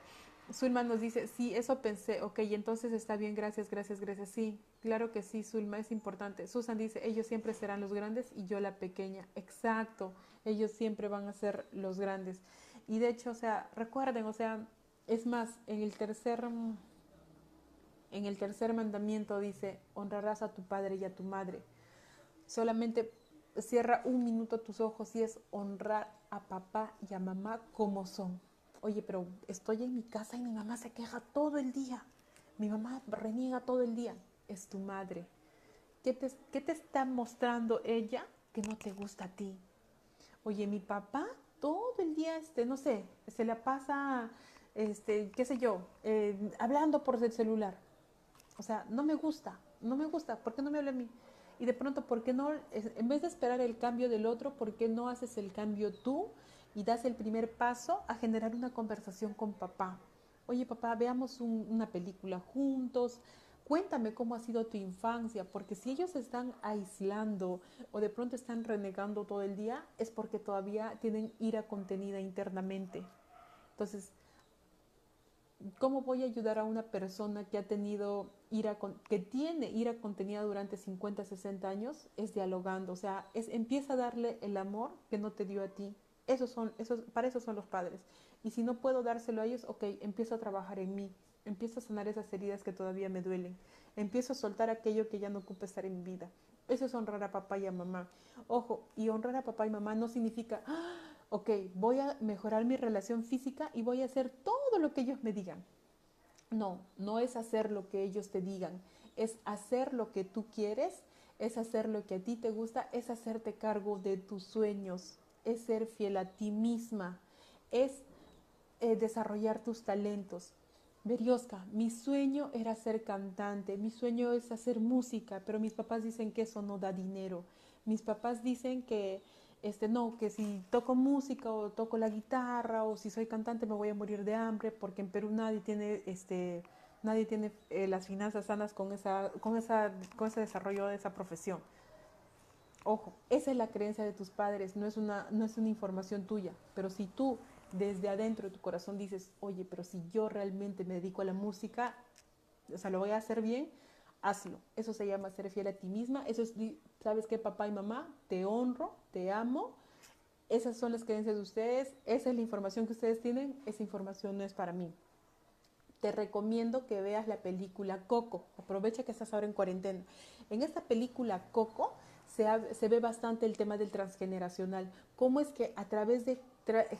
Zulma nos dice, sí, eso pensé, ok, entonces está bien, gracias, gracias, gracias. Sí, claro que sí, Zulma, es importante. Susan dice, ellos siempre serán los grandes y yo la pequeña. Exacto, ellos siempre van a ser los grandes. Y de hecho, o sea, recuerden, o sea, es más, en el tercer, en el tercer mandamiento dice, honrarás a tu padre y a tu madre. Solamente cierra un minuto tus ojos y es honrar a papá y a mamá como son oye, pero estoy en mi casa y mi mamá se queja todo el día. Mi mamá reniega todo el día. Es tu madre. ¿Qué te, está mostrando ella que no te gusta a ti? Oye, mi papá todo el día, este, no sé, se la pasa, este, qué sé yo, eh, hablando por el celular. O sea, no me gusta, no me gusta. ¿Por qué no me habla a mí? Y de pronto, ¿por qué no, en vez de esperar el cambio del otro, ¿por qué no haces el cambio tú y das el primer paso a generar una conversación con papá. Oye papá, veamos una película juntos, cuéntame cómo ha sido tu infancia, porque si ellos están aislando o de pronto están renegando todo el día, es porque todavía tienen ira contenida internamente. Entonces, ¿cómo voy a ayudar a una persona que ha tenido ira, que tiene ira contenida durante 50, 60 años? Es dialogando, o sea, es, empieza a darle el amor que no te dio a ti. Esos son, esos, para eso son los padres. Y si no puedo dárselo a ellos, ok, empiezo a trabajar en mí, empiezo a sanar esas heridas que todavía me duelen, empiezo a soltar aquello que ya no ocupa estar en mi vida. Eso es honrar a papá y a mamá. Ojo, y honrar a papá y mamá no significa, ah, ok, voy a mejorar mi relación física y voy a hacer todo lo que ellos me digan. No, no es hacer lo que ellos te digan, es hacer lo que tú quieres, es hacer lo que a ti te gusta, es hacerte cargo de tus sueños, es ser fiel a ti misma, es eh, desarrollar tus talentos. Berioska, mi sueño era ser cantante, mi sueño es hacer música, pero mis papás dicen que eso no da dinero. Mis papás dicen que este no, que si toco música o toco la guitarra o si soy cantante me voy a morir de hambre porque en Perú nadie tiene este nadie tiene eh, las finanzas sanas con esa con esa con ese desarrollo de esa profesión. Ojo, esa es la creencia de tus padres, no es una, no es una información tuya, pero si tú desde adentro de tu corazón dices, oye, pero si yo realmente me dedico a la música, o sea, lo voy a hacer bien, hazlo. Eso se llama ser fiel a ti misma. Eso es, sabes que papá y mamá, te honro, te amo. Esas son las creencias de ustedes. Esa es la información que ustedes tienen. Esa información no es para mí. Te recomiendo que veas la película Coco. Aprovecha que estás ahora en cuarentena. En esta película Coco se, se ve bastante el tema del transgeneracional. Cómo es que a través de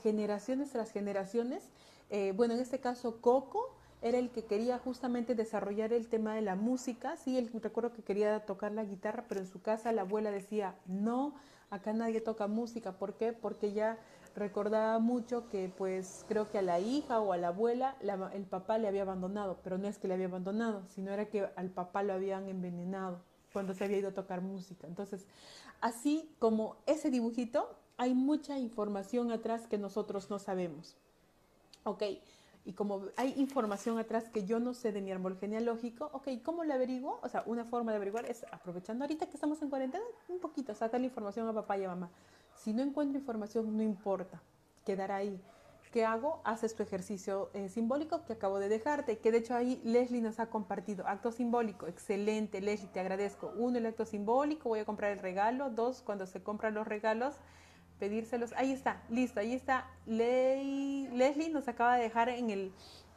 generaciones tras generaciones, eh, bueno, en este caso Coco era el que quería justamente desarrollar el tema de la música. Sí, él recuerdo que quería tocar la guitarra, pero en su casa la abuela decía, no, acá nadie toca música. ¿Por qué? Porque ella recordaba mucho que pues creo que a la hija o a la abuela el papá le había abandonado, pero no es que le había abandonado, sino era que al papá lo habían envenenado cuando se había ido a tocar música. Entonces, así como ese dibujito, hay mucha información atrás que nosotros no sabemos. Ok, y como hay información atrás que yo no sé de mi árbol genealógico, ok, ¿cómo lo averiguo? O sea, una forma de averiguar es aprovechando ahorita que estamos en cuarentena, un poquito, sacar la información a papá y a mamá. Si no encuentro información, no importa, quedará ahí. ¿Qué hago? Haces tu ejercicio eh, simbólico que acabo de dejarte, que de hecho ahí Leslie nos ha compartido. Acto simbólico, excelente, Leslie, te agradezco. Uno, el acto simbólico, voy a comprar el regalo. Dos, cuando se compran los regalos, pedírselos. Ahí está, listo, ahí está. Leslie nos acaba de dejar en, el,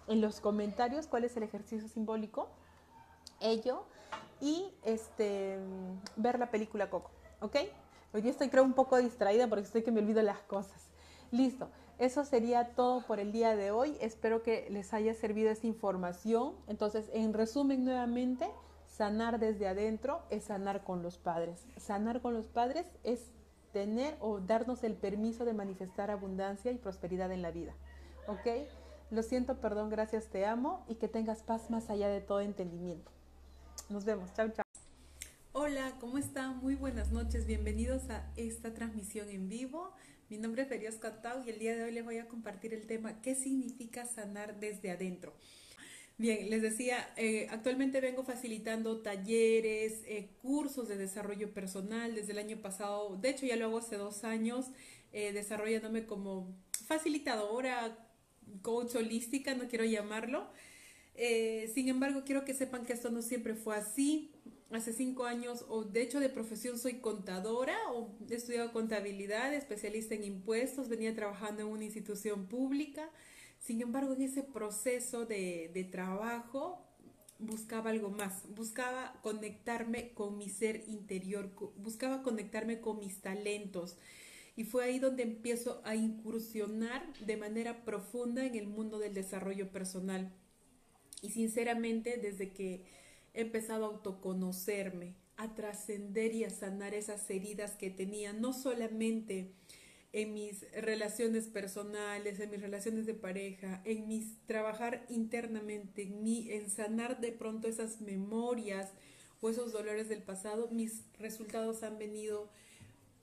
en los comentarios cuál es el ejercicio simbólico. Ello. Y este, ver la película Coco, ¿ok? Hoy estoy creo un poco distraída porque estoy que me olvido las cosas. Listo. Eso sería todo por el día de hoy. Espero que les haya servido esta información. Entonces, en resumen nuevamente, sanar desde adentro es sanar con los padres. Sanar con los padres es tener o darnos el permiso de manifestar abundancia y prosperidad en la vida. ¿Ok? Lo siento, perdón, gracias, te amo y que tengas paz más allá de todo entendimiento. Nos vemos, chao, chao. Hola, ¿cómo están? Muy buenas noches, bienvenidos a esta transmisión en vivo. Mi nombre es Ferios Catau y el día de hoy les voy a compartir el tema ¿Qué significa sanar desde adentro? Bien, les decía, eh, actualmente vengo facilitando talleres, eh, cursos de desarrollo personal desde el año pasado. De hecho, ya lo hago hace dos años, eh, desarrollándome como facilitadora, coach holística, no quiero llamarlo. sin embargo, quiero que sepan que esto no siempre fue así. Hace cinco años, o de hecho de profesión soy contadora, o he estudiado contabilidad, especialista en impuestos, venía trabajando en una institución pública. Sin embargo, en ese proceso de, trabajo buscaba algo más, buscaba conectarme con mi ser interior, buscaba conectarme con mis talentos. Y fue ahí donde empiezo a incursionar de manera profunda en el mundo del desarrollo personal. Y sinceramente, desde que he empezado a autoconocerme, a trascender y a sanar esas heridas que tenía, no solamente en mis relaciones personales, en mis relaciones de pareja, en mis trabajar internamente, en mí, en sanar de pronto esas memorias o esos dolores del pasado, mis resultados han venido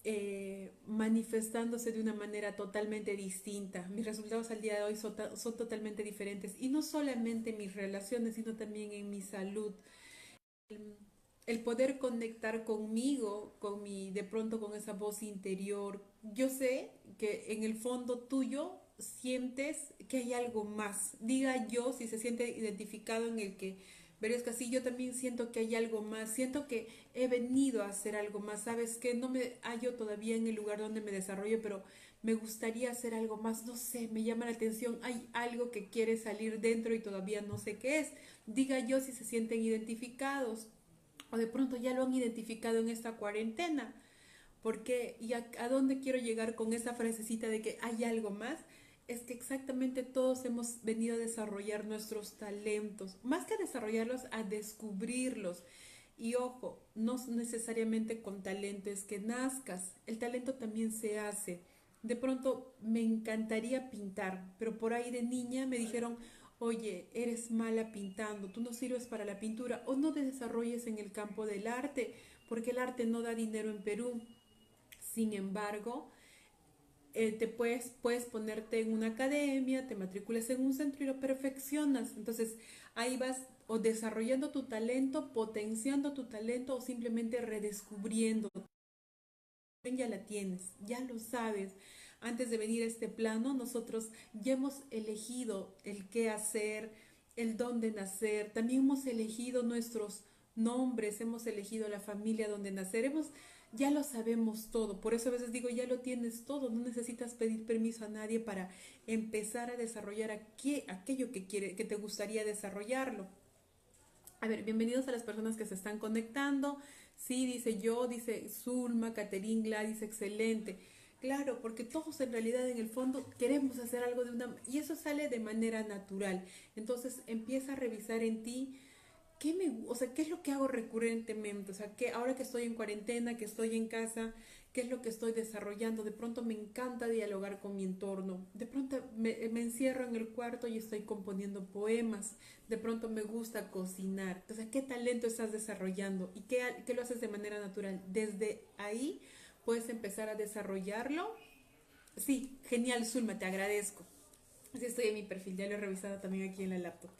eh, manifestándose de una manera totalmente distinta. Mis resultados al día de hoy son, son totalmente diferentes y no solamente en mis relaciones, sino también en mi salud el poder conectar conmigo, con mi, de pronto con esa voz interior. Yo sé que en el fondo tuyo sientes que hay algo más. Diga yo si se siente identificado en el que es que así yo también siento que hay algo más, siento que he venido a hacer algo más, sabes que no me hallo todavía en el lugar donde me desarrollo, pero me gustaría hacer algo más, no sé, me llama la atención, hay algo que quiere salir dentro y todavía no sé qué es. Diga yo si se sienten identificados o de pronto ya lo han identificado en esta cuarentena. Porque, ¿y a, dónde quiero llegar con esa frasecita de que hay algo más? Es que exactamente todos hemos venido a desarrollar nuestros talentos, más que a desarrollarlos, a descubrirlos. Y ojo, no necesariamente con talento es que nazcas, el talento también se hace. De pronto me encantaría pintar, pero por ahí de niña me dijeron, oye, eres mala pintando, tú no sirves para la pintura o no te desarrolles en el campo del arte, porque el arte no da dinero en Perú. Sin embargo, eh, te puedes, puedes ponerte en una academia, te matriculas en un centro y lo perfeccionas. Entonces, ahí vas o desarrollando tu talento, potenciando tu talento o simplemente redescubriendo. Ya la tienes, ya lo sabes antes de venir a este plano, nosotros ya hemos elegido el qué hacer, el dónde nacer, también hemos elegido nuestros nombres, hemos elegido la familia donde naceremos, ya lo sabemos todo. Por eso a veces digo, ya lo tienes todo, no necesitas pedir permiso a nadie para empezar a desarrollar aquello que, quiere, que te gustaría desarrollarlo. A ver, bienvenidos a las personas que se están conectando. Sí, dice yo, dice Zulma, Caterín, Gladys, excelente. Claro, porque todos en realidad en el fondo queremos hacer algo de una... Y eso sale de manera natural. Entonces empieza a revisar en ti qué me... O sea, qué es lo que hago recurrentemente. O sea, que ahora que estoy en cuarentena, que estoy en casa, qué es lo que estoy desarrollando. De pronto me encanta dialogar con mi entorno. De pronto me, encierro en el cuarto y estoy componiendo poemas. De pronto me gusta cocinar. O sea, qué talento estás desarrollando y qué, qué lo haces de manera natural. Desde ahí puedes empezar a desarrollarlo. Sí, genial, Zulma, te agradezco. Estoy en mi perfil, ya lo he revisado también aquí en la laptop.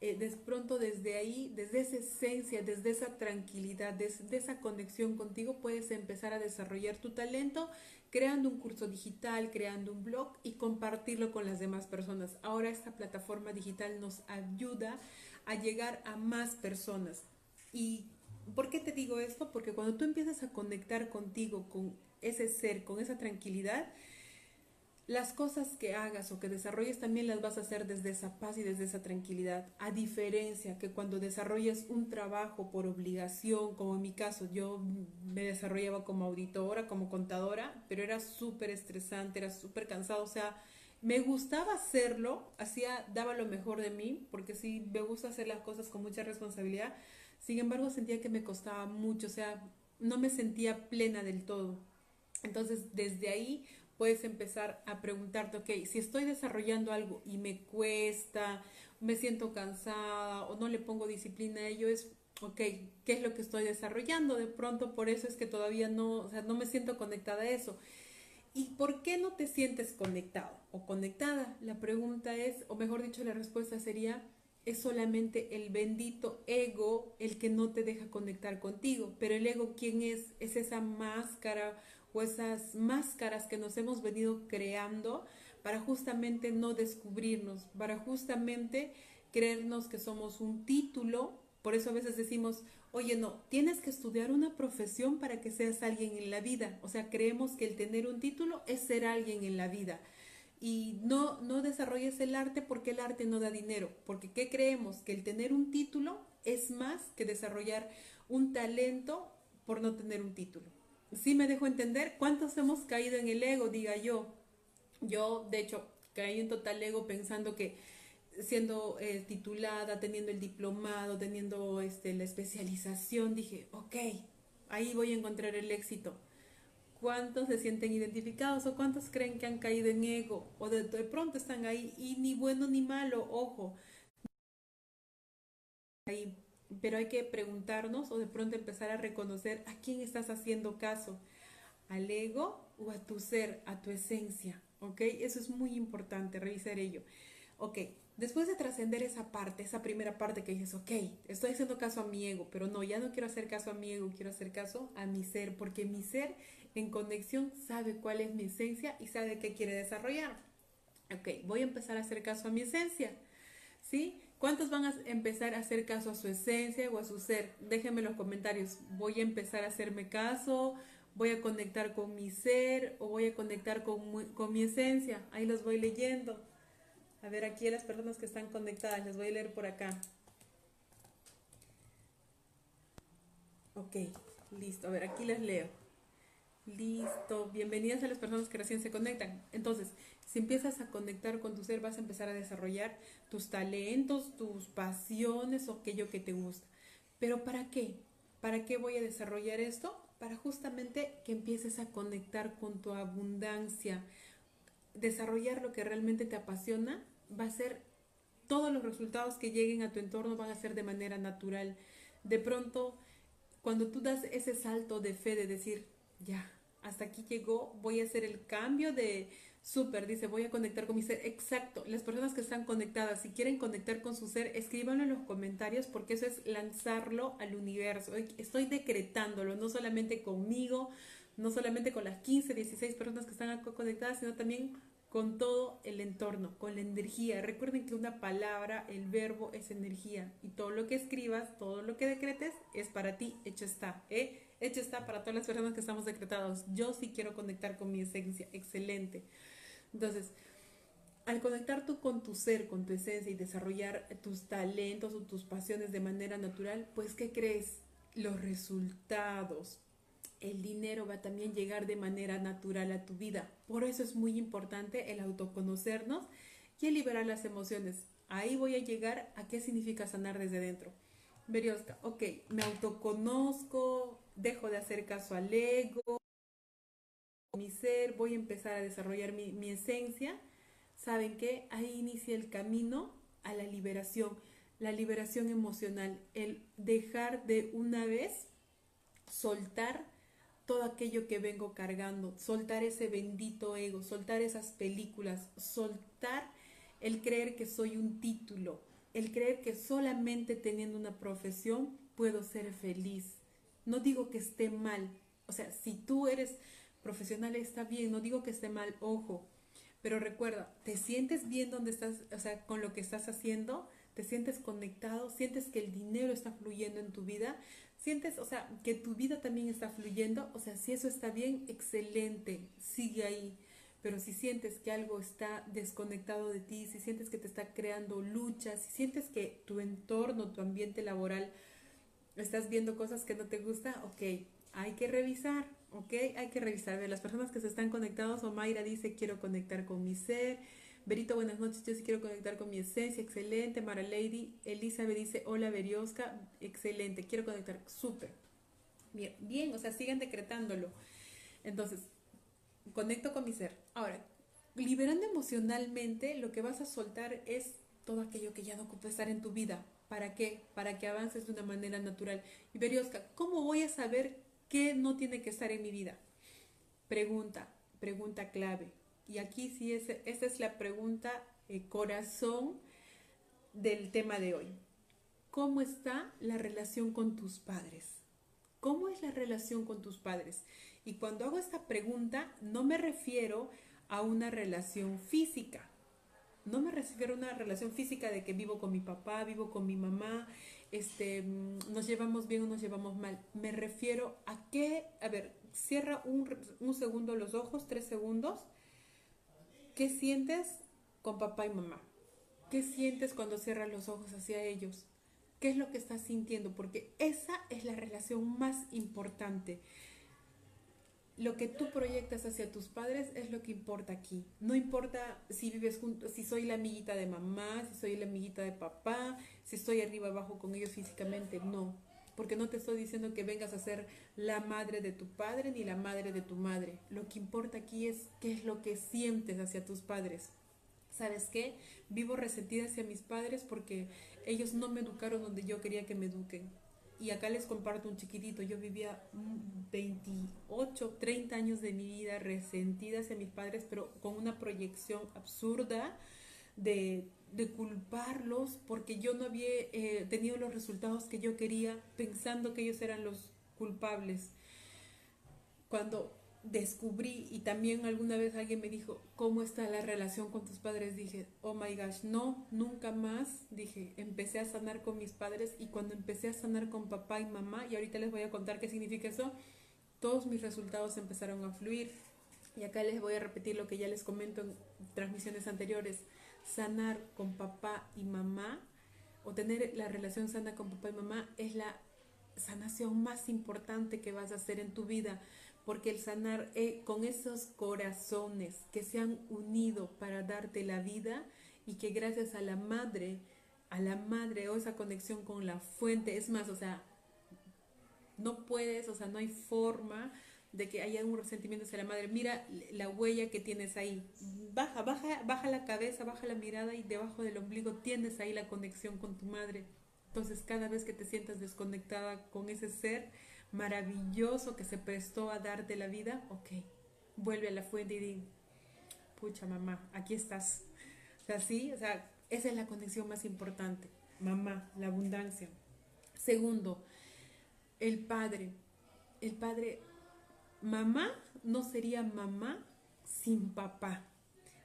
Eh, pronto desde ahí, desde esa esencia, desde esa tranquilidad, desde esa conexión contigo, puedes empezar a desarrollar tu talento creando un curso digital, creando un blog y compartirlo con las demás personas. Ahora esta plataforma digital nos ayuda a llegar a más personas. Y ¿Por qué te digo esto? Porque cuando tú empiezas a conectar contigo, con ese ser, con esa tranquilidad, las cosas que hagas o que desarrolles también las vas a hacer desde esa paz y desde esa tranquilidad. A diferencia que cuando desarrollas un trabajo por obligación, como en mi caso, yo me desarrollaba como auditora, como contadora, pero era súper estresante, era súper cansado, o sea, me gustaba hacerlo, hacía, daba lo mejor de mí, porque sí, me gusta hacer las cosas con mucha responsabilidad, sin embargo, sentía que me costaba mucho, o sea, no me sentía plena del todo. Entonces, desde ahí puedes empezar a preguntarte, ok, si estoy desarrollando algo y me cuesta, me siento cansada o no le pongo disciplina a ello, es, ok, ¿qué es lo que estoy desarrollando? De pronto, por eso es que todavía no, o sea, no me siento conectada a eso. ¿Y por qué no te sientes conectado o conectada? La pregunta es, o mejor dicho, la respuesta sería, es solamente el bendito ego el que no te deja conectar contigo. Pero el ego, ¿quién es? Es esa máscara esas máscaras que nos hemos venido creando para justamente no descubrirnos, para justamente creernos que somos un título. Por eso a veces decimos, oye, no, tienes que estudiar una profesión para que seas alguien en la vida. O sea, creemos que el tener un título es ser alguien en la vida y no, no desarrolles el arte porque el arte no da dinero. Porque ¿qué creemos? Que el tener un título es más que desarrollar un talento por no tener un título. ¿Sí me dejo entender? ¿Cuántos hemos caído en el ego? Diga yo. Yo, de hecho, caí en total ego pensando que siendo eh, titulada, teniendo el diplomado, teniendo este, la especialización, dije, ok, ahí voy a encontrar el éxito cuántos se sienten identificados o cuántos creen que han caído en ego o de, pronto están ahí y ni bueno ni malo, ojo. Ahí. Pero hay que preguntarnos o de pronto empezar a reconocer a quién estás haciendo caso, al ego o a tu ser, a tu esencia, ¿ok? Eso es muy importante, revisar ello. Ok, después de trascender esa parte, esa primera parte que dices, ok, estoy haciendo caso a mi ego, pero no, ya no quiero hacer caso a mi ego, quiero hacer caso a mi ser, porque mi ser en conexión sabe cuál es mi esencia y sabe qué quiere desarrollar. Ok, voy a empezar a hacer caso a mi esencia. ¿Sí? ¿Cuántos van a empezar a hacer caso a su esencia o a su ser? Déjenme en los comentarios. Voy a empezar a hacerme caso, voy a conectar con mi ser o voy a conectar con, con mi esencia. Ahí los voy leyendo. A ver, aquí a las personas que están conectadas, les voy a leer por acá. Ok, listo. A ver, aquí les leo. Listo, bienvenidas a las personas que recién se conectan. Entonces, si empiezas a conectar con tu ser, vas a empezar a desarrollar tus talentos, tus pasiones o aquello que te gusta. Pero ¿para qué? ¿Para qué voy a desarrollar esto? Para justamente que empieces a conectar con tu abundancia. Desarrollar lo que realmente te apasiona va a ser, todos los resultados que lleguen a tu entorno van a ser de manera natural. De pronto, cuando tú das ese salto de fe de decir, ya, hasta aquí llegó, voy a hacer el cambio de súper, dice, voy a conectar con mi ser. Exacto, las personas que están conectadas, si quieren conectar con su ser, escríbanlo en los comentarios porque eso es lanzarlo al universo. Estoy decretándolo, no solamente conmigo, no solamente con las 15, 16 personas que están conectadas, sino también con todo el entorno, con la energía. Recuerden que una palabra, el verbo es energía y todo lo que escribas, todo lo que decretes es para ti, hecho está. ¿eh? Hecho está para todas las personas que estamos decretados. Yo sí quiero conectar con mi esencia, excelente. Entonces, al conectar tú con tu ser, con tu esencia y desarrollar tus talentos o tus pasiones de manera natural, pues ¿qué crees? Los resultados, el dinero va a también llegar de manera natural a tu vida. Por eso es muy importante el autoconocernos y el liberar las emociones. Ahí voy a llegar a qué significa sanar desde dentro. Berioska, ok, me autoconozco, dejo de hacer caso al ego, mi ser, voy a empezar a desarrollar mi, esencia. ¿Saben qué? Ahí inicia el camino a la liberación, la liberación emocional, el dejar de una vez soltar todo aquello que vengo cargando, soltar ese bendito ego, soltar esas películas, soltar el creer que soy un título, el creer que solamente teniendo una profesión puedo ser feliz. No digo que esté mal, o sea, si tú eres profesional está bien, no digo que esté mal, ojo, pero recuerda, te sientes bien donde estás, o sea, con lo que estás haciendo, te sientes conectado, sientes que el dinero está fluyendo en tu vida, sientes, o sea, que tu vida también está fluyendo, o sea, si eso está bien, excelente, sigue ahí. Pero si sientes que algo está desconectado de ti, si sientes que te está creando luchas, si sientes que tu entorno, tu ambiente laboral, estás viendo cosas que no te gustan, ok, hay que revisar, ok, hay que revisar. De las personas que se están conectados, Omaira dice, quiero conectar con mi ser, Berito, buenas noches. Yo sí quiero conectar con mi esencia. Excelente. Mara Lady. Elizabeth dice, hola Berioska. Excelente. Quiero conectar. Súper. Bien, bien. O sea, sigan decretándolo. Entonces, conecto con mi ser. Ahora, liberando emocionalmente, lo que vas a soltar es todo aquello que ya no ocupa estar en tu vida. ¿Para qué? Para que avances de una manera natural. Y Berioska, ¿cómo voy a saber qué no tiene que estar en mi vida? Pregunta, pregunta clave. Y aquí sí, es, esta es la pregunta eh, corazón del tema de hoy. ¿Cómo está la relación con tus padres? ¿Cómo es la relación con tus padres? Y cuando hago esta pregunta, no me refiero a una relación física. No me refiero a una relación física de que vivo con mi papá, vivo con mi mamá, este, mm, nos llevamos bien o nos llevamos mal. Me refiero a qué, a ver, cierra un segundo los ojos, tres segundos ¿Qué sientes con papá y mamá? ¿Qué sientes cuando cierras los ojos hacia ellos? ¿Qué es lo que estás sintiendo? Porque esa es la relación más importante. Lo que tú proyectas hacia tus padres es lo que importa aquí. No importa si vives juntos, si soy la amiguita de mamá, si soy la amiguita de papá, si estoy arriba abajo con ellos físicamente, no porque no te estoy diciendo que vengas a ser la madre de tu padre ni la madre de tu madre. Lo que importa aquí es qué es lo que sientes hacia tus padres. ¿Sabes qué? Vivo resentida hacia mis padres porque ellos no me educaron donde yo quería que me eduquen. Y acá les comparto un chiquitito. Yo vivía 28, 30 años de mi vida resentida hacia mis padres, pero con una proyección absurda de de culparlos porque yo no había eh, tenido los resultados que yo quería pensando que ellos eran los culpables. Cuando descubrí y también alguna vez alguien me dijo, ¿cómo está la relación con tus padres? Dije, oh my gosh, no, nunca más. Dije, empecé a sanar con mis padres y cuando empecé a sanar con papá y mamá, y ahorita les voy a contar qué significa eso, todos mis resultados empezaron a fluir. Y acá les voy a repetir lo que ya les comento en transmisiones anteriores sanar con papá y mamá o tener la relación sana con papá y mamá es la sanación más importante que vas a hacer en tu vida, porque el sanar eh, con esos corazones que se han unido para darte la vida y que gracias a la madre, a la madre o esa conexión con la fuente, es más, o sea, no puedes, o sea, no hay forma de que haya un resentimiento hacia la madre. Mira la huella que tienes ahí. Baja, baja, baja la cabeza, baja la mirada y debajo del ombligo tienes ahí la conexión con tu madre. Entonces cada vez que te sientas desconectada con ese ser maravilloso que se prestó a darte la vida, ok, vuelve a la fuente y di, pucha mamá, aquí estás. O sea, sí, o sea, esa es la conexión más importante. Mamá, la abundancia. Segundo, el padre. El padre mamá no sería mamá sin papá.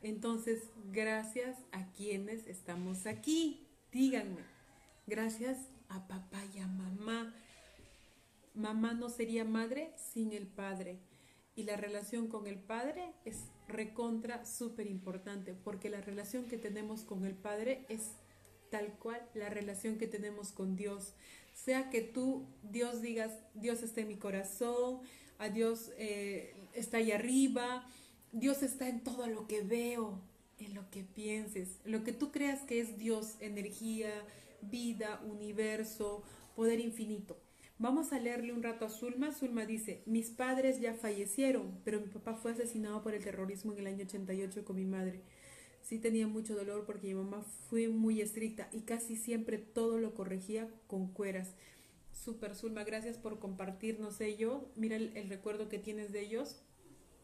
Entonces, gracias a quienes estamos aquí. Díganme, gracias a papá y a mamá. Mamá no sería madre sin el padre. Y la relación con el padre es recontra súper importante, porque la relación que tenemos con el padre es tal cual la relación que tenemos con Dios. Sea que tú, Dios digas, Dios está en mi corazón, a Dios eh, está ahí arriba, Dios está en todo lo que veo, en lo que pienses, lo que tú creas que es Dios, energía, vida, universo, poder infinito. Vamos a leerle un rato a Zulma. Zulma dice, mis padres ya fallecieron, pero mi papá fue asesinado por el terrorismo en el año 88 con mi madre. Sí tenía mucho dolor porque mi mamá fue muy estricta y casi siempre todo lo corregía con cueras. Super Zulma, gracias por compartirnos ello. Mira el, el recuerdo que tienes de ellos.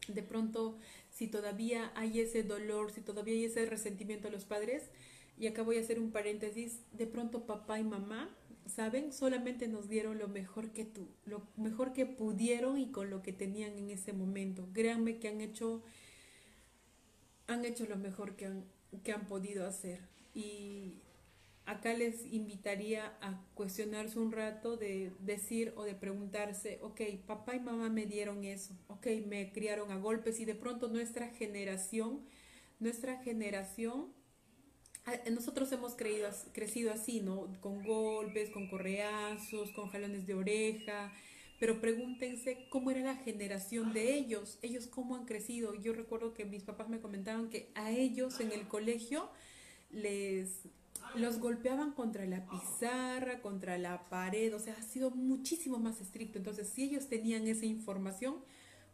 De pronto, si todavía hay ese dolor, si todavía hay ese resentimiento a los padres, y acá voy a hacer un paréntesis, de pronto papá y mamá ¿saben? Solamente nos dieron lo mejor que tú, lo mejor que pudieron y con lo que tenían en ese momento. Créanme que han hecho, han hecho lo mejor que han, que han podido hacer. Y acá les invitaría a cuestionarse un rato de decir o de preguntarse, ok, papá y mamá me dieron eso, ok, me criaron a golpes y de pronto nuestra generación, nuestra generación nosotros hemos creído, crecido así, ¿no? Con golpes, con correazos, con jalones de oreja, pero pregúntense cómo era la generación de ellos, ellos cómo han crecido. Yo recuerdo que mis papás me comentaban que a ellos en el colegio les los golpeaban contra la pizarra, contra la pared, o sea, ha sido muchísimo más estricto. Entonces, si ellos tenían esa información,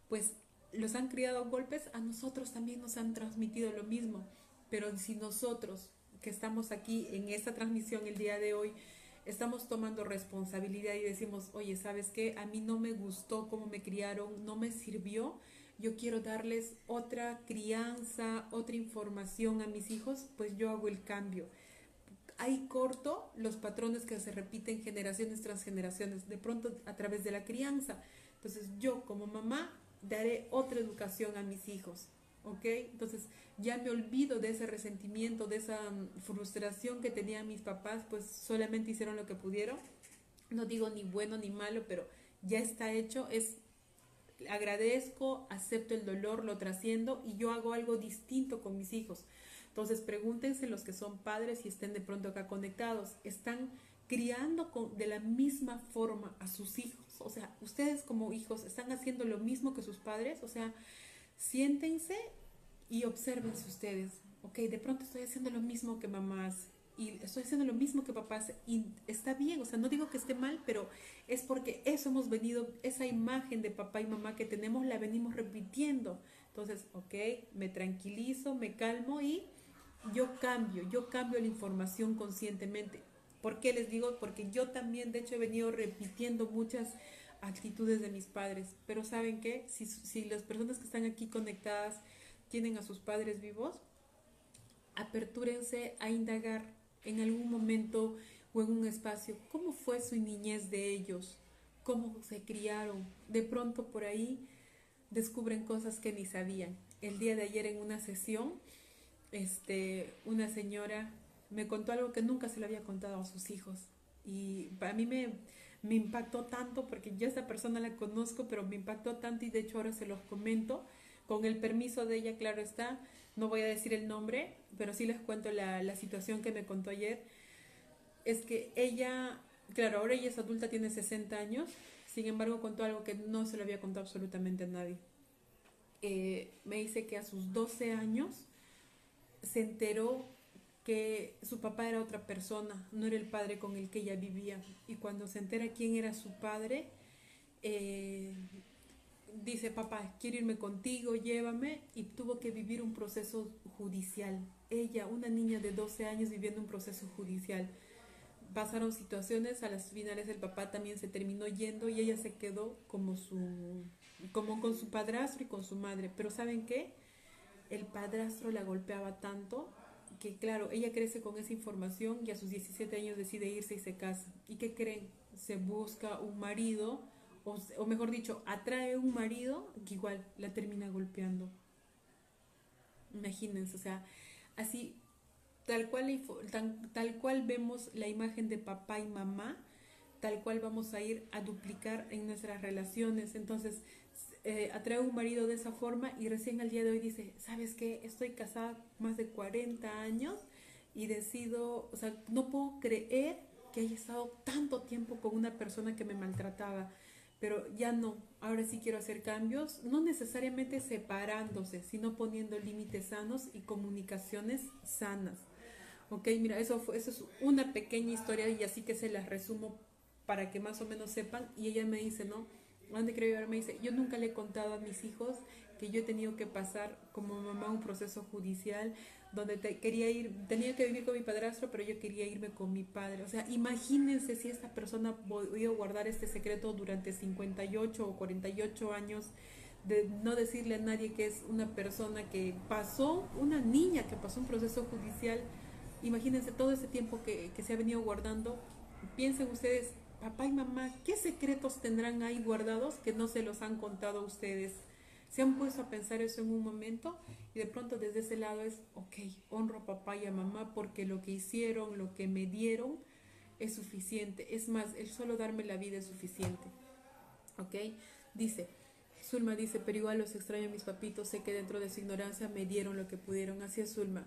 pues los han criado golpes, a nosotros también nos han transmitido lo mismo. Pero si nosotros que estamos aquí en esta transmisión el día de hoy, estamos tomando responsabilidad y decimos, oye, ¿sabes qué? A mí no me gustó cómo me criaron, no me sirvió. Yo quiero darles otra crianza, otra información a mis hijos, pues yo hago el cambio. Ahí corto los patrones que se repiten generaciones tras generaciones, de pronto a través de la crianza. Entonces yo como mamá daré otra educación a mis hijos. ¿Ok? Entonces ya me olvido de ese resentimiento, de esa mm, frustración que tenían mis papás, pues solamente hicieron lo que pudieron. No digo ni bueno ni malo, pero ya está hecho, es agradezco, acepto el dolor, lo trasciendo y yo hago algo distinto con mis hijos. Entonces pregúntense los que son padres y estén de pronto acá conectados, están criando con, de la misma forma a sus hijos, o sea, ustedes como hijos están haciendo lo mismo que sus padres, o sea, siéntense y observense ustedes. Ok, de pronto estoy haciendo lo mismo que mamás y estoy haciendo lo mismo que papás y está bien, o sea, no digo que esté mal, pero es porque eso hemos venido, esa imagen de papá y mamá que tenemos la venimos repitiendo. Entonces, ok, me tranquilizo, me calmo y yo cambio, yo cambio la información conscientemente. ¿Por qué les digo? Porque yo también, de hecho, he venido repitiendo muchas actitudes de mis padres. Pero ¿saben qué? Si, las personas que están aquí conectadas tienen a sus padres vivos, apertúrense a indagar en algún momento o en un espacio cómo fue su niñez de ellos, cómo se criaron. De pronto por ahí descubren cosas que ni sabían. El día de ayer en una sesión, este, una señora me contó algo que nunca se le había contado a sus hijos. Y para mí me, me impactó tanto porque yo a esa persona la conozco, pero me impactó tanto y de hecho ahora se los comento. Con el permiso de ella, claro está, no voy a decir el nombre, pero sí les cuento la, la situación que me contó ayer. Es que ella, claro, ahora ella es adulta, tiene 60 años, sin embargo contó algo que no se lo había contado absolutamente a nadie. Eh, me dice que a sus 12 años se enteró que su papá era otra persona, no era el padre con el que ella vivía. Y cuando se entera quién era su padre, eh, dice, papá, quiero irme contigo, llévame, y tuvo que vivir un proceso judicial. Ella, una niña de 12 años viviendo un proceso judicial. Pasaron situaciones, a las finales el papá también se terminó yendo y ella se quedó como su como con su padrastro y con su madre, pero ¿saben qué? El padrastro la golpeaba tanto que claro, ella crece con esa información y a sus 17 años decide irse y se casa. ¿Y qué creen? Se busca un marido, o, o mejor dicho, atrae un marido que igual la termina golpeando. Imagínense, o sea, así, tal cual, tal cual vemos la imagen de papá y mamá, tal cual vamos a ir a duplicar en nuestras relaciones. Entonces, eh, atrae a un marido de esa forma y recién al día de hoy dice, ¿sabes qué? Estoy casada más de 40 años y decido, o sea, no puedo creer que haya estado tanto tiempo con una persona que me maltrataba, pero ya no, ahora sí quiero hacer cambios, no necesariamente separándose, sino poniendo límites sanos y comunicaciones sanas. Ok, mira, eso, fue, eso es una pequeña historia y así que se las resumo para que más o menos sepan. Y ella me dice, ¿no? ¿Dónde creo yo? Me dice, yo nunca le he contado a mis hijos que yo he tenido que pasar como mamá un proceso judicial donde te, quería ir, tenía que vivir con mi padrastro, pero yo quería irme con mi padre. O sea, imagínense si esta persona podía guardar este secreto durante 58 o 48 años, de no decirle a nadie que es una persona que pasó, una niña que pasó un proceso judicial. Imagínense todo ese tiempo que, que se ha venido guardando. Piensen ustedes, papá y mamá, ¿qué secretos tendrán ahí guardados que no se los han contado a ustedes? ¿Se han puesto a pensar eso en un momento? Y de pronto desde ese lado es, ok, honro a papá y a mamá porque lo que hicieron, lo que me dieron, es suficiente. Es más, el solo darme la vida es suficiente. ¿Ok? Dice, Zulma dice, pero igual los extraño a mis papitos, sé que dentro de su ignorancia me dieron lo que pudieron. Así es Zulma.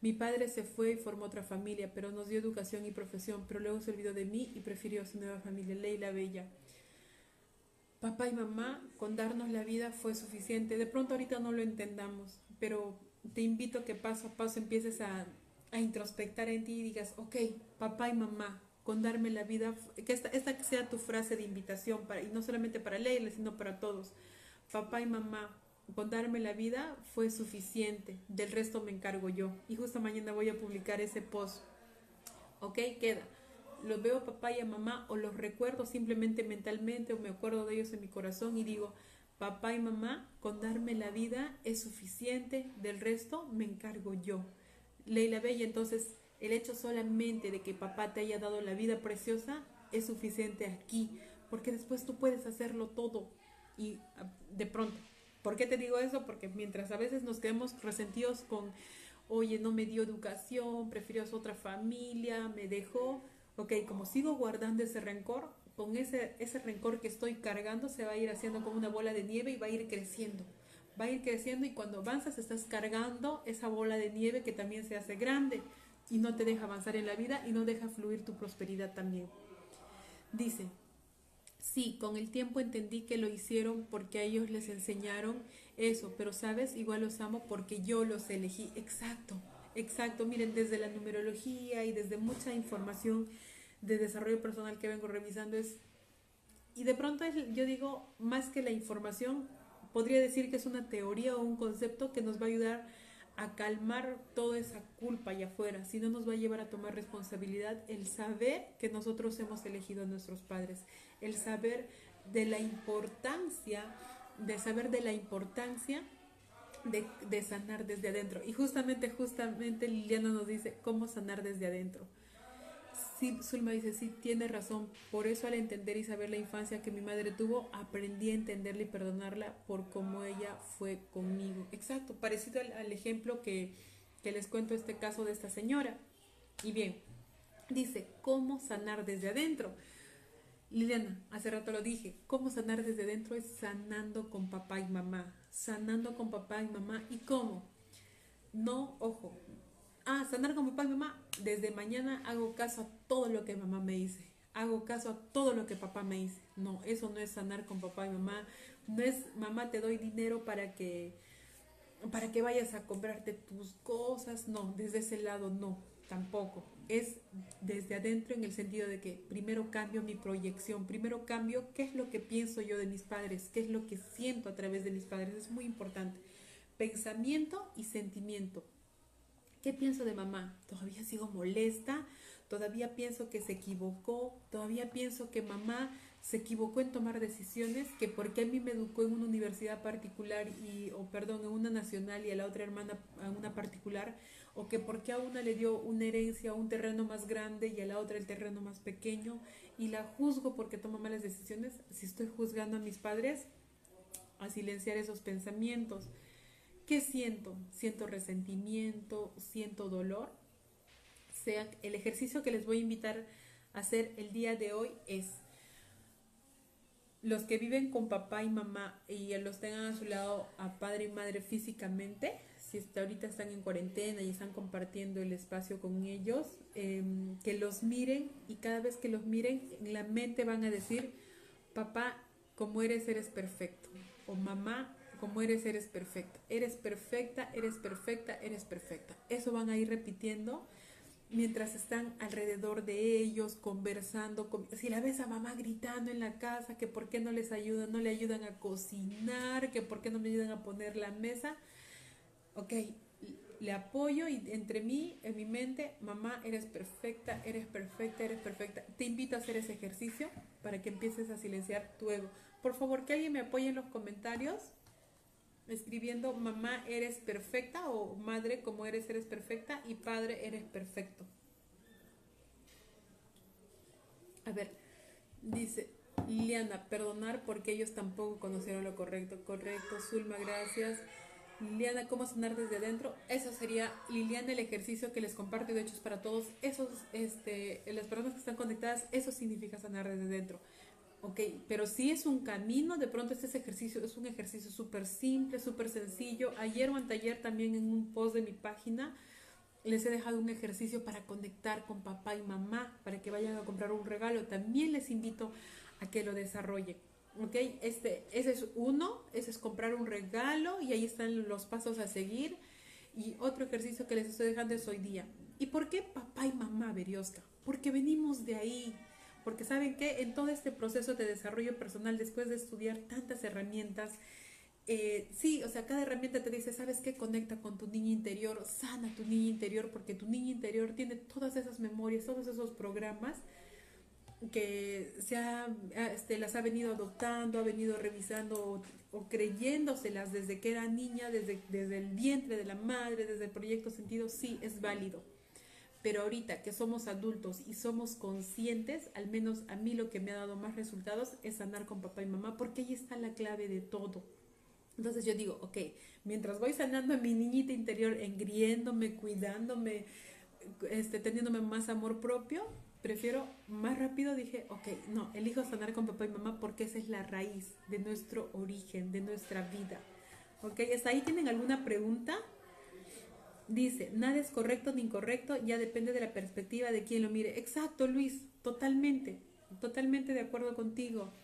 Mi padre se fue y formó otra familia, pero nos dio educación y profesión, pero luego se olvidó de mí y prefirió su nueva familia, Leila Bella. Papá y mamá, con darnos la vida fue suficiente. De pronto ahorita no lo entendamos, pero te invito a que paso a paso empieces a, introspectar en ti y digas, ok, papá y mamá, con darme la vida, que esta, esta sea tu frase de invitación, para, y no solamente para leerle, sino para todos. Papá y mamá, con darme la vida fue suficiente, del resto me encargo yo. Y justo mañana voy a publicar ese post. ¿Ok? Queda. Los veo a papá y a mamá o los recuerdo simplemente mentalmente o me acuerdo de ellos en mi corazón y digo, Papá y mamá, con darme la vida es suficiente, del resto me encargo yo. Leila Bella, entonces, el hecho solamente de que papá te haya dado la vida preciosa es suficiente aquí, porque después tú puedes hacerlo todo y ah, de pronto. ¿Por qué te digo eso? Porque mientras a veces nos quedamos resentidos con, oye, no me dio educación, prefirió a otra familia, me dejó, ok, como sigo guardando ese rencor, con ese, ese rencor que estoy cargando se va a ir haciendo como una bola de nieve y va a ir creciendo. Va a ir creciendo y cuando avanzas estás cargando esa bola de nieve que también se hace grande y no te deja avanzar en la vida y no deja fluir tu prosperidad también. Dice, sí, con el tiempo entendí que lo hicieron porque a ellos les enseñaron eso, pero sabes, igual los amo porque yo los elegí. Exacto, exacto. Miren, desde la numerología y desde mucha información de desarrollo personal que vengo revisando es, y de pronto yo digo, más que la información, podría decir que es una teoría o un concepto que nos va a ayudar a calmar toda esa culpa allá afuera, si no nos va a llevar a tomar responsabilidad el saber que nosotros hemos elegido a nuestros padres, el saber de la importancia, de saber de la importancia de, de, sanar desde adentro. Y justamente, justamente Liliana nos dice cómo sanar desde adentro. Sí, Zulma dice, sí, tiene razón. Por eso al entender y saber la infancia que mi madre tuvo, aprendí a entenderla y perdonarla por cómo ella fue conmigo. Exacto, parecido al, ejemplo que, que les cuento este caso de esta señora. Y bien, dice, ¿cómo sanar desde adentro? Liliana, hace rato lo dije, cómo sanar desde adentro es sanando con papá y mamá, sanando con papá y mamá. ¿Y cómo? No, ojo, ah, sanar con papá y mamá, desde mañana hago caso a todo lo que mamá me dice, hago caso a todo lo que papá me dice. No, eso no es sanar con papá y mamá, no es mamá te doy dinero para que para que vayas a comprarte tus cosas, no, desde ese lado no, tampoco. Es desde adentro en el sentido de que primero cambio mi proyección, primero cambio qué es lo que pienso yo de mis padres, qué es lo que siento a través de mis padres, es muy importante. Pensamiento y sentimiento, ¿Qué pienso de mamá? Todavía sigo molesta, todavía pienso que se equivocó, todavía pienso que mamá se equivocó en tomar decisiones, que porque a mí me educó en una universidad particular y, o perdón, en una nacional y a la otra hermana en una particular, o que porque a una le dio una herencia, un terreno más grande y a la otra el terreno más pequeño, y la juzgo porque toma malas decisiones, si estoy juzgando a mis padres, a silenciar esos pensamientos ¿Qué siento? Siento resentimiento, siento dolor. Sea, el ejercicio que les voy a invitar a hacer el día de hoy es los que viven con papá y mamá y los tengan a su lado a padre y madre físicamente, si hasta ahorita están en cuarentena y están compartiendo el espacio con ellos, em, que los miren y cada vez que los miren en la mente van a decir, papá, como eres, eres perfecto. O mamá, como eres, eres perfecta. Eres perfecta, eres perfecta, eres perfecta. Eso van a ir repitiendo mientras están alrededor de ellos, conversando. si la ves a mamá gritando en la casa, que por qué no les ayudan, no le ayudan a cocinar, que por qué no me ayudan a poner la mesa. Ok, le apoyo y entre mí, en mi mente, mamá, eres perfecta, eres perfecta, eres perfecta. Te invito a hacer ese ejercicio para que empieces a silenciar tu ego. Por favor, que alguien me apoye en los comentarios escribiendo mamá eres perfecta o madre como eres eres perfecta y padre eres perfecto. A ver, dice Liliana, perdonar porque ellos tampoco conocieron lo correcto. Correcto, Zulma, gracias. Liliana, ¿cómo sanar desde adentro? Eso sería, Liliana, el ejercicio que les comparto, de hecho para todos, esos, este, las personas que están conectadas, eso significa sanar desde dentro. Ok, pero si es un camino, de pronto este ejercicio es un ejercicio súper simple, súper sencillo. Ayer o anteayer también en un post de mi página les he dejado un ejercicio para conectar con papá y mamá, para que vayan a comprar un regalo. También les invito a que lo desarrollen. ¿ok? Este, ese es uno, ese es comprar un regalo y ahí están los pasos a seguir. Y otro ejercicio que les estoy dejando es hoy día. ¿Y por qué papá y mamá, Berioska? Porque venimos de ahí, porque saben que en todo este proceso de desarrollo personal, después de estudiar tantas herramientas, eh, sí, o sea, cada herramienta te dice, ¿sabes qué? Conecta con tu niño interior, sana tu niño interior, porque tu niño interior tiene todas esas memorias, todos esos programas que se ha, este, las ha venido adoptando, ha venido revisando o, creyéndoselas desde que era niña, desde, desde el vientre de la madre, desde el proyecto sentido, sí, es válido. Pero ahorita que somos adultos y somos conscientes, al menos a mí lo que me ha dado más resultados es sanar con papá y mamá, porque ahí está la clave de todo. Entonces yo digo, ok, mientras voy sanando a mi niñita interior, engriéndome, cuidándome, este, teniéndome más amor propio, prefiero más rápido, dije, ok, no, elijo sanar con papá y mamá porque esa es la raíz de nuestro origen, de nuestra vida. Ok, ¿hasta ahí tienen alguna pregunta? Dice, nada es correcto ni incorrecto, ya depende de la perspectiva de quien lo mire. Exacto, Luis, totalmente, totalmente de acuerdo contigo.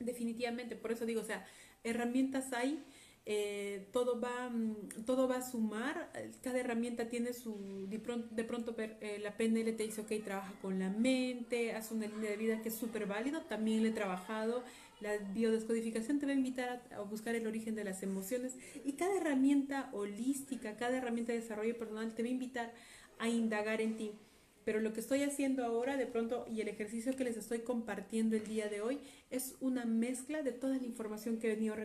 Definitivamente, por eso digo, o sea, herramientas hay, eh, todo, va, mm, todo va a sumar, cada herramienta tiene su, de pronto, de pronto eh, la PNL te dice, ok, trabaja con la mente, haz una línea de vida que es súper válido, también le he trabajado la biodescodificación te va a invitar a, buscar el origen de las emociones y cada herramienta holística, cada herramienta de desarrollo personal te va a invitar a indagar en ti. Pero lo que estoy haciendo ahora de pronto y el ejercicio que les estoy compartiendo el día de hoy es una mezcla de toda la información que he venido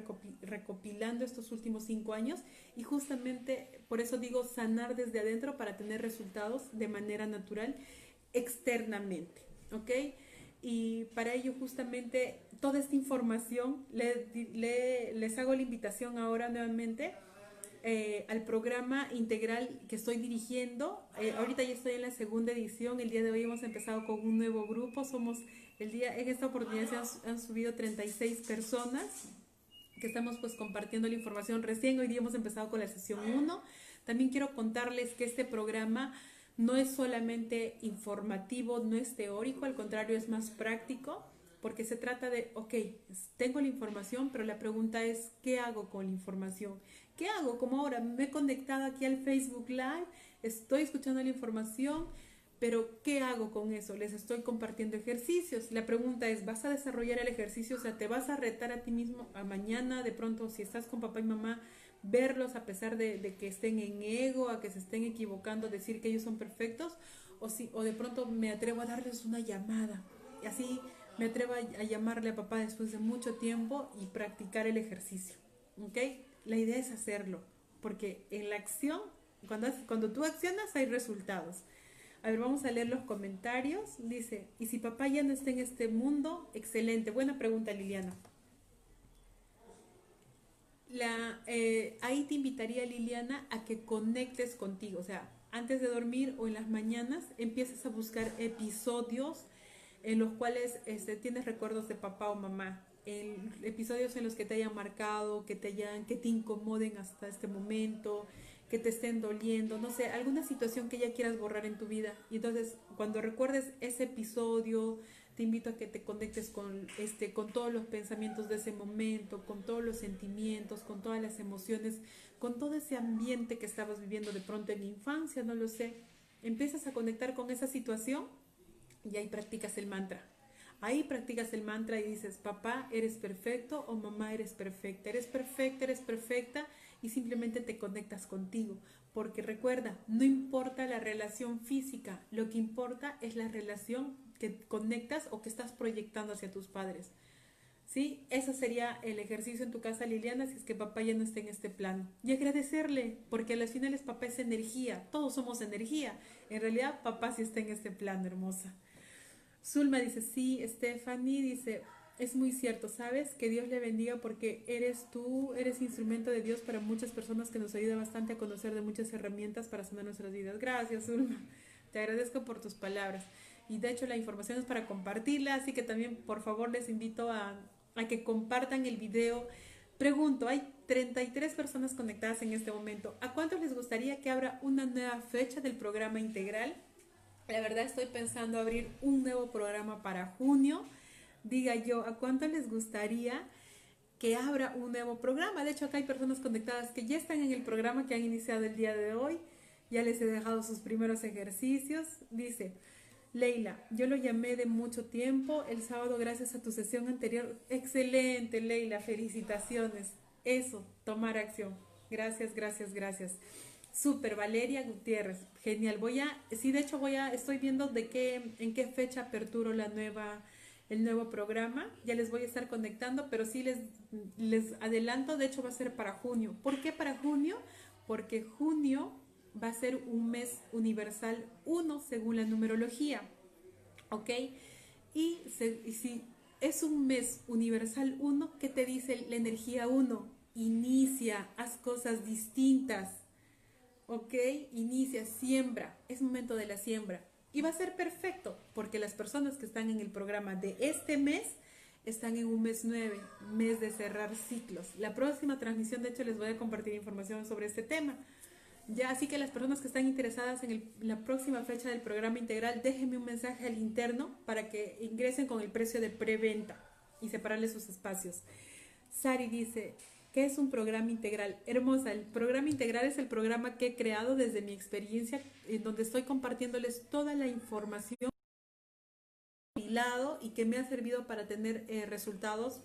recopilando estos últimos cinco años y justamente por eso digo sanar desde adentro para tener resultados de manera natural externamente. ¿Ok? y para ello justamente toda esta información les hago la invitación ahora nuevamente eh, al programa integral que estoy dirigiendo. Eh, ahorita ya estoy en la segunda edición, el día de hoy hemos empezado con un nuevo grupo, somos el día, en esta oportunidad se han, subido 36 personas que estamos pues compartiendo la información recién, hoy día hemos empezado con la sesión 1. También quiero contarles que este programa no es solamente informativo, no es teórico, al contrario, es más práctico, porque se trata de, ok, tengo la información, pero la pregunta es, ¿qué hago con la información? ¿Qué hago? Como ahora me he conectado aquí al Facebook Live, estoy escuchando la información, pero ¿qué hago con eso? Les estoy compartiendo ejercicios. La pregunta es, ¿vas a desarrollar el ejercicio? O sea, ¿te vas a retar a ti mismo a mañana? De pronto, si estás con papá y mamá, verlos a pesar de, que estén en ego, a que se estén equivocando, decir que ellos son perfectos, o, si, o de pronto me atrevo a darles una llamada. Y así me atrevo a, llamarle a papá después de mucho tiempo y practicar el ejercicio. ¿Ok? La idea es hacerlo, porque en la acción, cuando, cuando tú accionas hay resultados. A ver, vamos a leer los comentarios. Dice, ¿y si papá ya no está en este mundo? Excelente. Buena pregunta, Liliana. la, eh, ahí te invitaría Liliana a que conectes contigo, o sea, antes de dormir o en las mañanas empieces a buscar episodios en los cuales este, tienes recuerdos de papá o mamá, en episodios en los que te hayan marcado, que te hayan, que te incomoden hasta este momento, que te estén doliendo, no sé, alguna situación que ya quieras borrar en tu vida. Y entonces, cuando recuerdes ese episodio, te invito a que te conectes con este con todos los pensamientos de ese momento, con todos los sentimientos, con todas las emociones, con todo ese ambiente que estabas viviendo de pronto en la infancia, no lo sé. Empiezas a conectar con esa situación y ahí practicas el mantra. Ahí practicas el mantra y dices, papá, eres perfecto o mamá, eres perfecta. Eres perfecta, eres perfecta y simplemente te conectas contigo. Porque recuerda, no importa la relación física, lo que importa es la relación que conectas o que estás proyectando hacia tus padres. ¿Sí? Eso sería el ejercicio en tu casa, Liliana, si es que papá ya no está en este plano. Y agradecerle, porque a las finales papá es energía, todos somos energía. En realidad, papá sí está en este plano, hermosa. Zulma dice, sí, Stephanie dice, es muy cierto, ¿sabes? Que Dios le bendiga porque eres tú, eres instrumento de Dios para muchas personas que nos ayuda bastante a conocer de muchas herramientas para sanar nuestras vidas. Gracias, Zulma. Te agradezco por tus palabras y de hecho la información es para compartirla, así que también por favor les invito a, que compartan el video. Pregunto, hay 33 personas conectadas en este momento. ¿A cuántos les gustaría que abra una nueva fecha del programa integral? La verdad estoy pensando abrir un nuevo programa para junio. Diga yo, ¿a cuántos les gustaría que abra un nuevo programa? De hecho, acá hay personas conectadas que ya están en el programa que han iniciado el día de hoy. Ya les he dejado sus primeros ejercicios. Dice, Leila, yo lo llamé de mucho tiempo el sábado gracias a tu sesión anterior. Excelente, Leila, felicitaciones. Eso, tomar acción. Gracias, gracias, gracias. Super, Valeria Gutiérrez. Genial. Voy a, sí, de hecho voy a, estoy viendo de qué, en qué fecha aperturo la nueva, el nuevo programa. Ya les voy a estar conectando, pero sí les, les adelanto, de hecho va a ser para junio. ¿Por qué para junio? Porque junio va a ser un mes universal 1 según la numerología. ¿Ok? Y, si es un mes universal 1, ¿qué te dice la energía 1? Inicia, haz cosas distintas. ¿Ok? Inicia, siembra. Es momento de la siembra. Y va a ser perfecto porque las personas que están en el programa de este mes están en un mes 9, mes de cerrar ciclos. La próxima transmisión, de hecho, les voy a compartir información sobre este tema. Ya, así que las personas que están interesadas en la próxima fecha del programa integral, déjenme un mensaje al interno para que ingresen con el precio de preventa y separarles sus espacios. Sari dice, ¿qué es un programa integral? Hermosa, el programa integral es el programa que he creado desde mi experiencia, en donde estoy compartiéndoles toda la información y que me ha servido para tener eh, resultados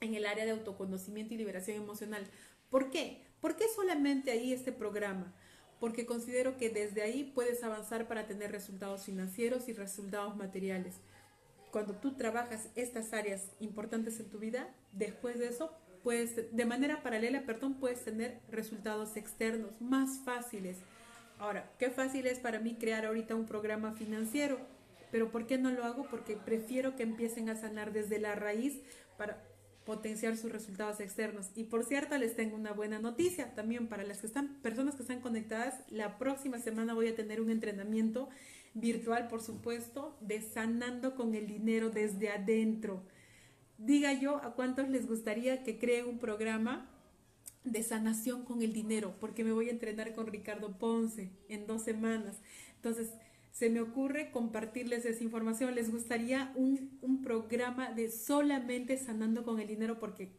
en el área de autoconocimiento y liberación emocional. ¿Por qué? ¿Por qué solamente ahí este programa? Porque considero que desde ahí puedes avanzar para tener resultados financieros y resultados materiales. Cuando tú trabajas estas áreas importantes en tu vida, después de eso, puedes, de manera paralela, perdón, puedes tener resultados externos más fáciles. Ahora, qué fácil es para mí crear ahorita un programa financiero, pero ¿por qué no lo hago? Porque prefiero que empiecen a sanar desde la raíz para potenciar sus resultados externos. Y por cierto, les tengo una buena noticia también para las que están, personas que están conectadas. La próxima semana voy a tener un entrenamiento virtual, por supuesto, de sanando con el dinero desde adentro. Diga yo a cuántos les gustaría que cree un programa de sanación con el dinero, porque me voy a entrenar con Ricardo Ponce en dos semanas. Entonces, se me ocurre compartirles esa información. ¿Les gustaría un, un programa de solamente sanando con el dinero? Porque,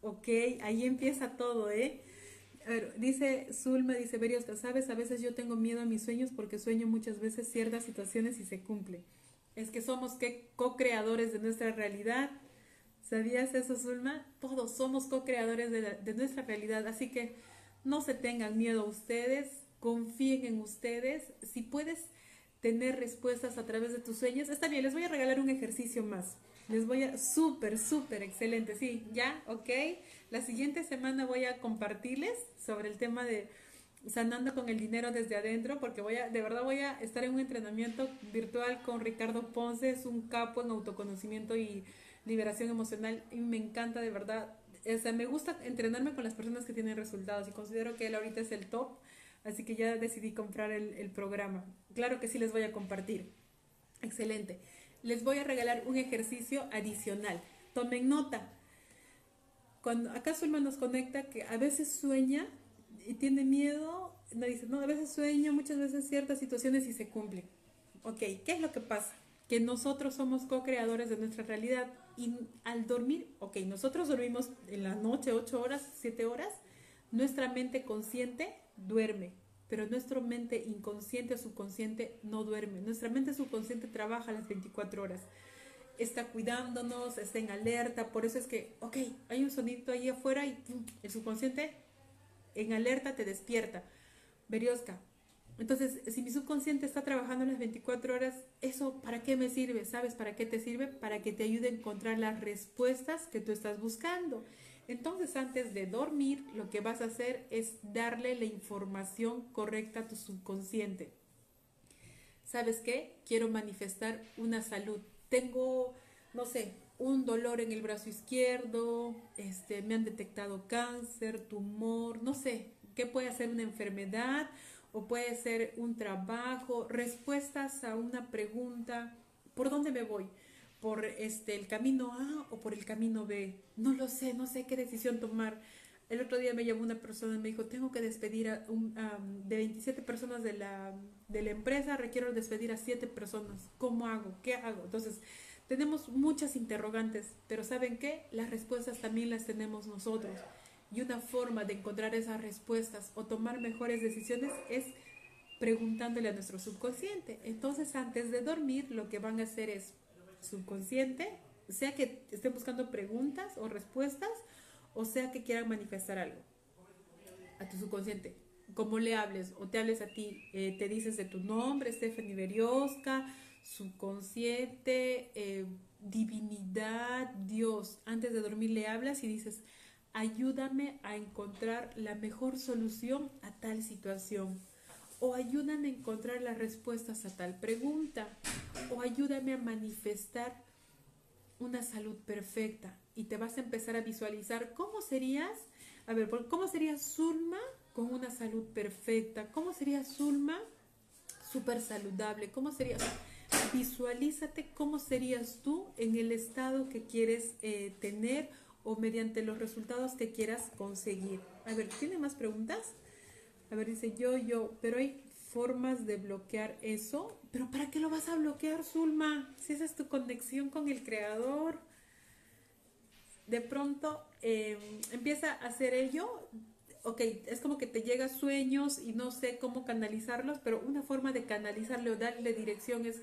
ok, ahí empieza todo, ¿eh? A ver, dice Zulma, dice Beriosta, sabes, a veces yo tengo miedo a mis sueños porque sueño muchas veces ciertas situaciones y se cumple. Es que somos co-creadores de nuestra realidad. ¿Sabías eso, Zulma? Todos somos co-creadores de, nuestra realidad, así que no se tengan miedo ustedes, confíen en ustedes. Si puedes tener respuestas a través de tus sueños. Está bien, les voy a regalar un ejercicio más. Les voy a, súper, súper excelente, sí, ya, ok. La siguiente semana voy a compartirles sobre el tema de sanando con el dinero desde adentro, porque voy a, de verdad voy a estar en un entrenamiento virtual con Ricardo Ponce, es un capo en autoconocimiento y liberación emocional y me encanta de verdad o sea, me gusta entrenarme con las personas que tienen resultados y considero que él ahorita es el top, así que ya decidí comprar el, el programa. Claro que sí les voy a compartir. Excelente. Les voy a regalar un ejercicio adicional. Tomen nota. Cuando acá Zulma nos conecta que a veces sueña y tiene miedo, no dice, no, a veces sueña, muchas veces ciertas situaciones y se cumplen. Ok, ¿qué es lo que pasa? Que nosotros somos co-creadores de nuestra realidad y al dormir, ok, nosotros dormimos en la noche 8 horas, 7 horas, nuestra mente consciente duerme, pero nuestra mente inconsciente o subconsciente no duerme. Nuestra mente subconsciente trabaja las 24 horas. Está cuidándonos, está en alerta, por eso es que, ok, hay un sonido ahí afuera y el subconsciente en alerta te despierta. Berioska. Entonces, si mi subconsciente está trabajando las 24 horas, ¿eso para qué me sirve? ¿Sabes para qué te sirve? Para que te ayude a encontrar las respuestas que tú estás buscando. Entonces, antes de dormir, lo que vas a hacer es darle la información correcta a tu subconsciente. ¿Sabes qué? Quiero manifestar una salud. Tengo, no sé, un dolor en el brazo izquierdo, este, me han detectado cáncer, tumor, no sé, qué puede ser una enfermedad o puede ser un trabajo, respuestas a una pregunta, ¿por dónde me voy? por este, el camino A o por el camino B. No lo sé, no sé qué decisión tomar. El otro día me llamó una persona y me dijo, tengo que despedir a un, de 27 personas de la, de la empresa, requiero despedir a 7 personas. ¿Cómo hago? ¿Qué hago? Entonces, tenemos muchas interrogantes, pero ¿saben qué? Las respuestas también las tenemos nosotros. Y una forma de encontrar esas respuestas o tomar mejores decisiones es preguntándole a nuestro subconsciente. Entonces, antes de dormir, lo que van a hacer es subconsciente, sea que estén buscando preguntas o respuestas, o sea que quieran manifestar algo a tu subconsciente. Como le hables o te hables a ti, eh, te dices de tu nombre, Stephanie Berioska, subconsciente, eh, divinidad, Dios. Antes de dormir le hablas y dices, ayúdame a encontrar la mejor solución a tal situación o ayúdame a encontrar las respuestas a tal pregunta, o ayúdame a manifestar una salud perfecta. Y te vas a empezar a visualizar cómo serías, a ver, ¿cómo sería Zulma con una salud perfecta? ¿Cómo sería Zulma súper saludable? ¿Cómo sería? Visualízate cómo serías tú en el estado que quieres eh, tener o mediante los resultados que quieras conseguir. A ver, ¿tiene más preguntas? A ver, dice yo, yo, pero hay formas de bloquear eso. Pero ¿para qué lo vas a bloquear, Zulma? Si esa es tu conexión con el creador. De pronto em, empieza a hacer ello. Ok, es como que te llegan sueños y no sé cómo canalizarlos, pero una forma de canalizarle o darle dirección es,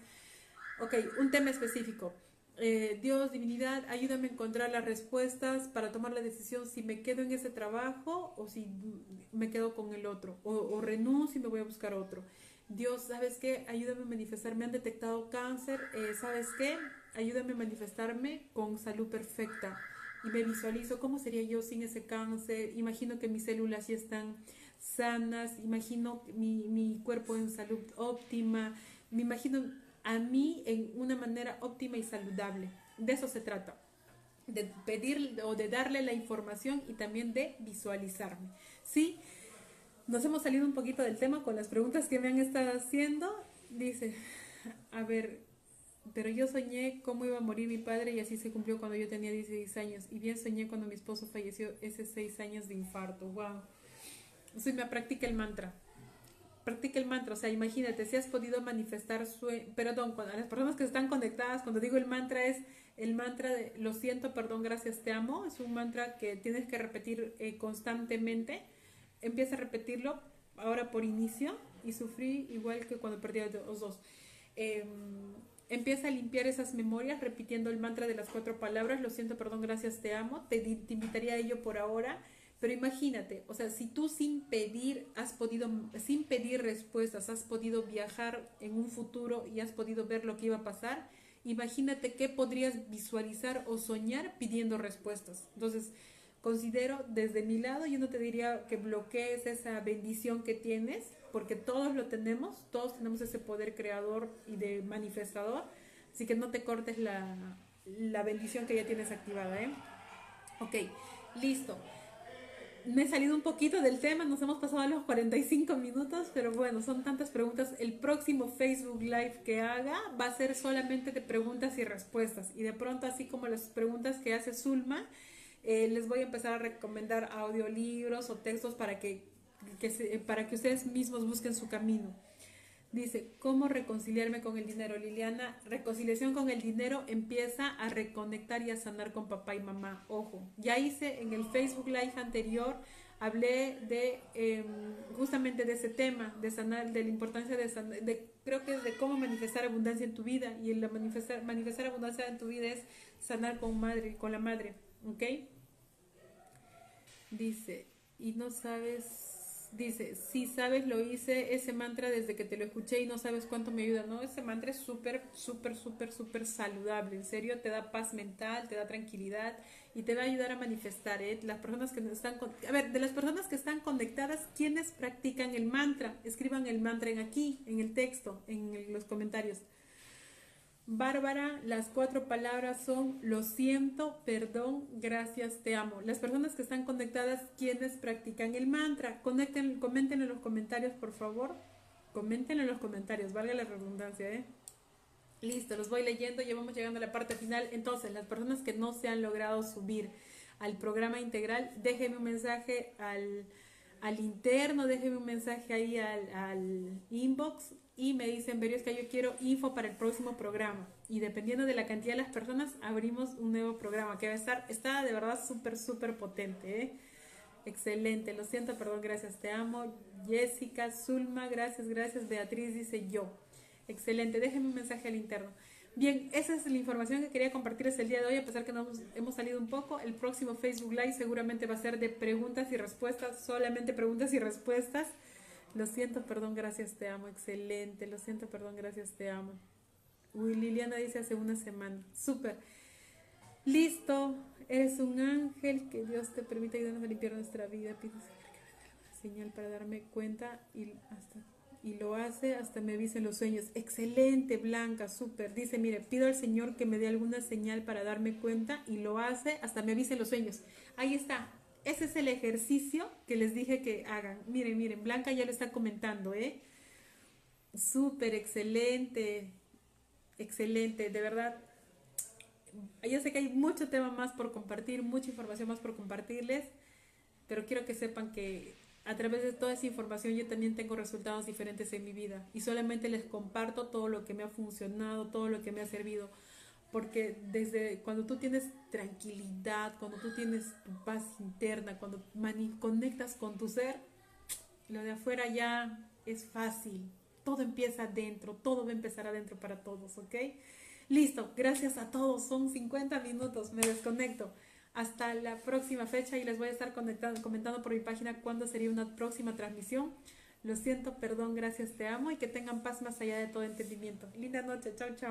ok, un tema específico eh, Dios, divinidad, ayúdame a encontrar las respuestas para tomar la decisión si me quedo en ese trabajo o si me quedo con el otro, o, renuncio y me voy a buscar otro. Dios, ¿sabes qué? Ayúdame a manifestar. Me han detectado cáncer. Eh, ¿Sabes qué? Ayúdame a manifestarme con salud perfecta. Y me visualizo cómo sería yo sin ese cáncer. Imagino que mis células ya están sanas. Imagino mi, mi cuerpo en salud óptima. Me imagino a mí en una manera óptima y saludable. De eso se trata, de pedir o de darle la información y también de visualizarme. Sí, nos hemos salido un poquito del tema con las preguntas que me han estado haciendo. Dice, a ver, pero yo soñé cómo iba a morir mi padre y así se cumplió cuando yo tenía 16 años. Y bien soñé cuando mi esposo falleció ese 6 años de infarto. ¡Wow! Soy me practica el mantra practica el mantra, o sea, imagínate, si has podido manifestar su, perdón, a las personas que están conectadas, cuando digo el mantra es el mantra de lo siento, perdón, gracias, te amo, es un mantra que tienes que repetir eh, constantemente, empieza a repetirlo ahora por inicio y sufrí igual que cuando perdí a los dos. Em, empieza a limpiar esas memorias repitiendo el mantra de las cuatro palabras, lo siento, perdón, gracias, te amo, te, te invitaría a ello por ahora pero imagínate, o sea, si tú sin pedir has podido, sin pedir respuestas, has podido viajar en un futuro y has podido ver lo que iba a pasar, imagínate qué podrías visualizar o soñar pidiendo respuestas. Entonces, considero desde mi lado, yo no te diría que bloquees esa bendición que tienes, porque todos lo tenemos, todos tenemos ese poder creador y de manifestador, así que no te cortes la, la bendición que ya tienes activada, ¿eh? Ok, Listo. Me he salido un poquito del tema, nos hemos pasado a los 45 minutos, pero bueno, son tantas preguntas. El próximo Facebook Live que haga va a ser solamente de preguntas y respuestas. Y de pronto, así como las preguntas que hace Zulma, eh, les voy a empezar a recomendar audiolibros o textos para que, para que ustedes mismos busquen su camino. Dice, ¿cómo reconciliarme con el dinero? Liliana, reconciliación con el dinero empieza a reconectar y a sanar con papá y mamá. Ojo, ya hice en el Facebook Live anterior, hablé de em, justamente de ese tema, de sanar, de la importancia de sanar, creo que es de cómo manifestar abundancia en tu vida. Y el manifestar, manifestar abundancia en tu vida es sanar con madre, con la madre, ¿ok? Dice, y no sabes dice, si sabes, lo hice ese mantra desde que te lo escuché y no sabes cuánto me ayuda. No, ese mantra es súper, súper, súper, súper saludable. En serio, te da paz mental, te da tranquilidad y te va a ayudar a manifestar. ¿eh? Las personas que están, a ver, de las personas que están conectadas, ¿quiénes practican el mantra? Escriban el mantra en aquí, en el texto, en los comentarios. Bárbara, las cuatro palabras son lo siento, perdón, gracias, te amo. Las personas que están conectadas, quienes practican el mantra, conecten, comenten en los comentarios, por favor. Comenten en los comentarios, valga la redundancia, ¿eh? Listo, los voy leyendo, ya vamos llegando a la parte final. Entonces, las personas que no se han logrado subir al programa integral, déjenme un mensaje al, al interno, déjenme un mensaje ahí al, al inbox y me dicen, Verio, es que yo quiero info para el próximo programa. Y dependiendo de la cantidad de las personas, abrimos un nuevo programa que va a estar, está de verdad súper, súper potente. ¿eh? Excelente, lo siento, perdón, gracias, te amo. Jessica, Zulma, gracias, gracias. Beatriz dice yo. Excelente, déjenme un mensaje al interno. Bien, esa es la información que quería compartirles el día de hoy, a pesar que nos hemos salido un poco. El próximo Facebook Live seguramente va a ser de preguntas y respuestas, solamente preguntas y respuestas. Lo siento, perdón, gracias, te amo. Excelente. Lo siento, perdón, gracias, te amo. Uy, Liliana dice hace una semana. Súper. Listo. Eres un ángel. Que Dios te permita ayudarnos a limpiar nuestra vida. Pido señal para darme cuenta y hasta y lo hace hasta me avisen los sueños. Excelente, Blanca, súper. Dice, mire, pido al Señor que me dé alguna señal para darme cuenta y lo hace hasta me avisen los sueños. Ahí está. Ese es el ejercicio que les dije que hagan. Miren, miren, Blanca ya lo está comentando, ¿eh? Súper excelente, excelente, de verdad. Yo sé que hay mucho tema más por compartir, mucha información más por compartirles, pero quiero que sepan que a través de toda esa información yo también tengo resultados diferentes en mi vida y solamente les comparto todo lo que me ha funcionado, todo lo que me ha servido porque desde cuando tú tienes tranquilidad, cuando tú tienes tu paz interna, cuando conectas con tu ser, lo de afuera ya es fácil. Todo empieza adentro, todo va a empezar adentro para todos, ¿ok? Listo, gracias a todos, son 50 minutos, me desconecto. Hasta la próxima fecha y les voy a estar comentando por mi página cuándo sería una próxima transmisión. Lo siento, perdón, gracias, te amo y que tengan paz más allá de todo entendimiento. Linda noche, chao, chao.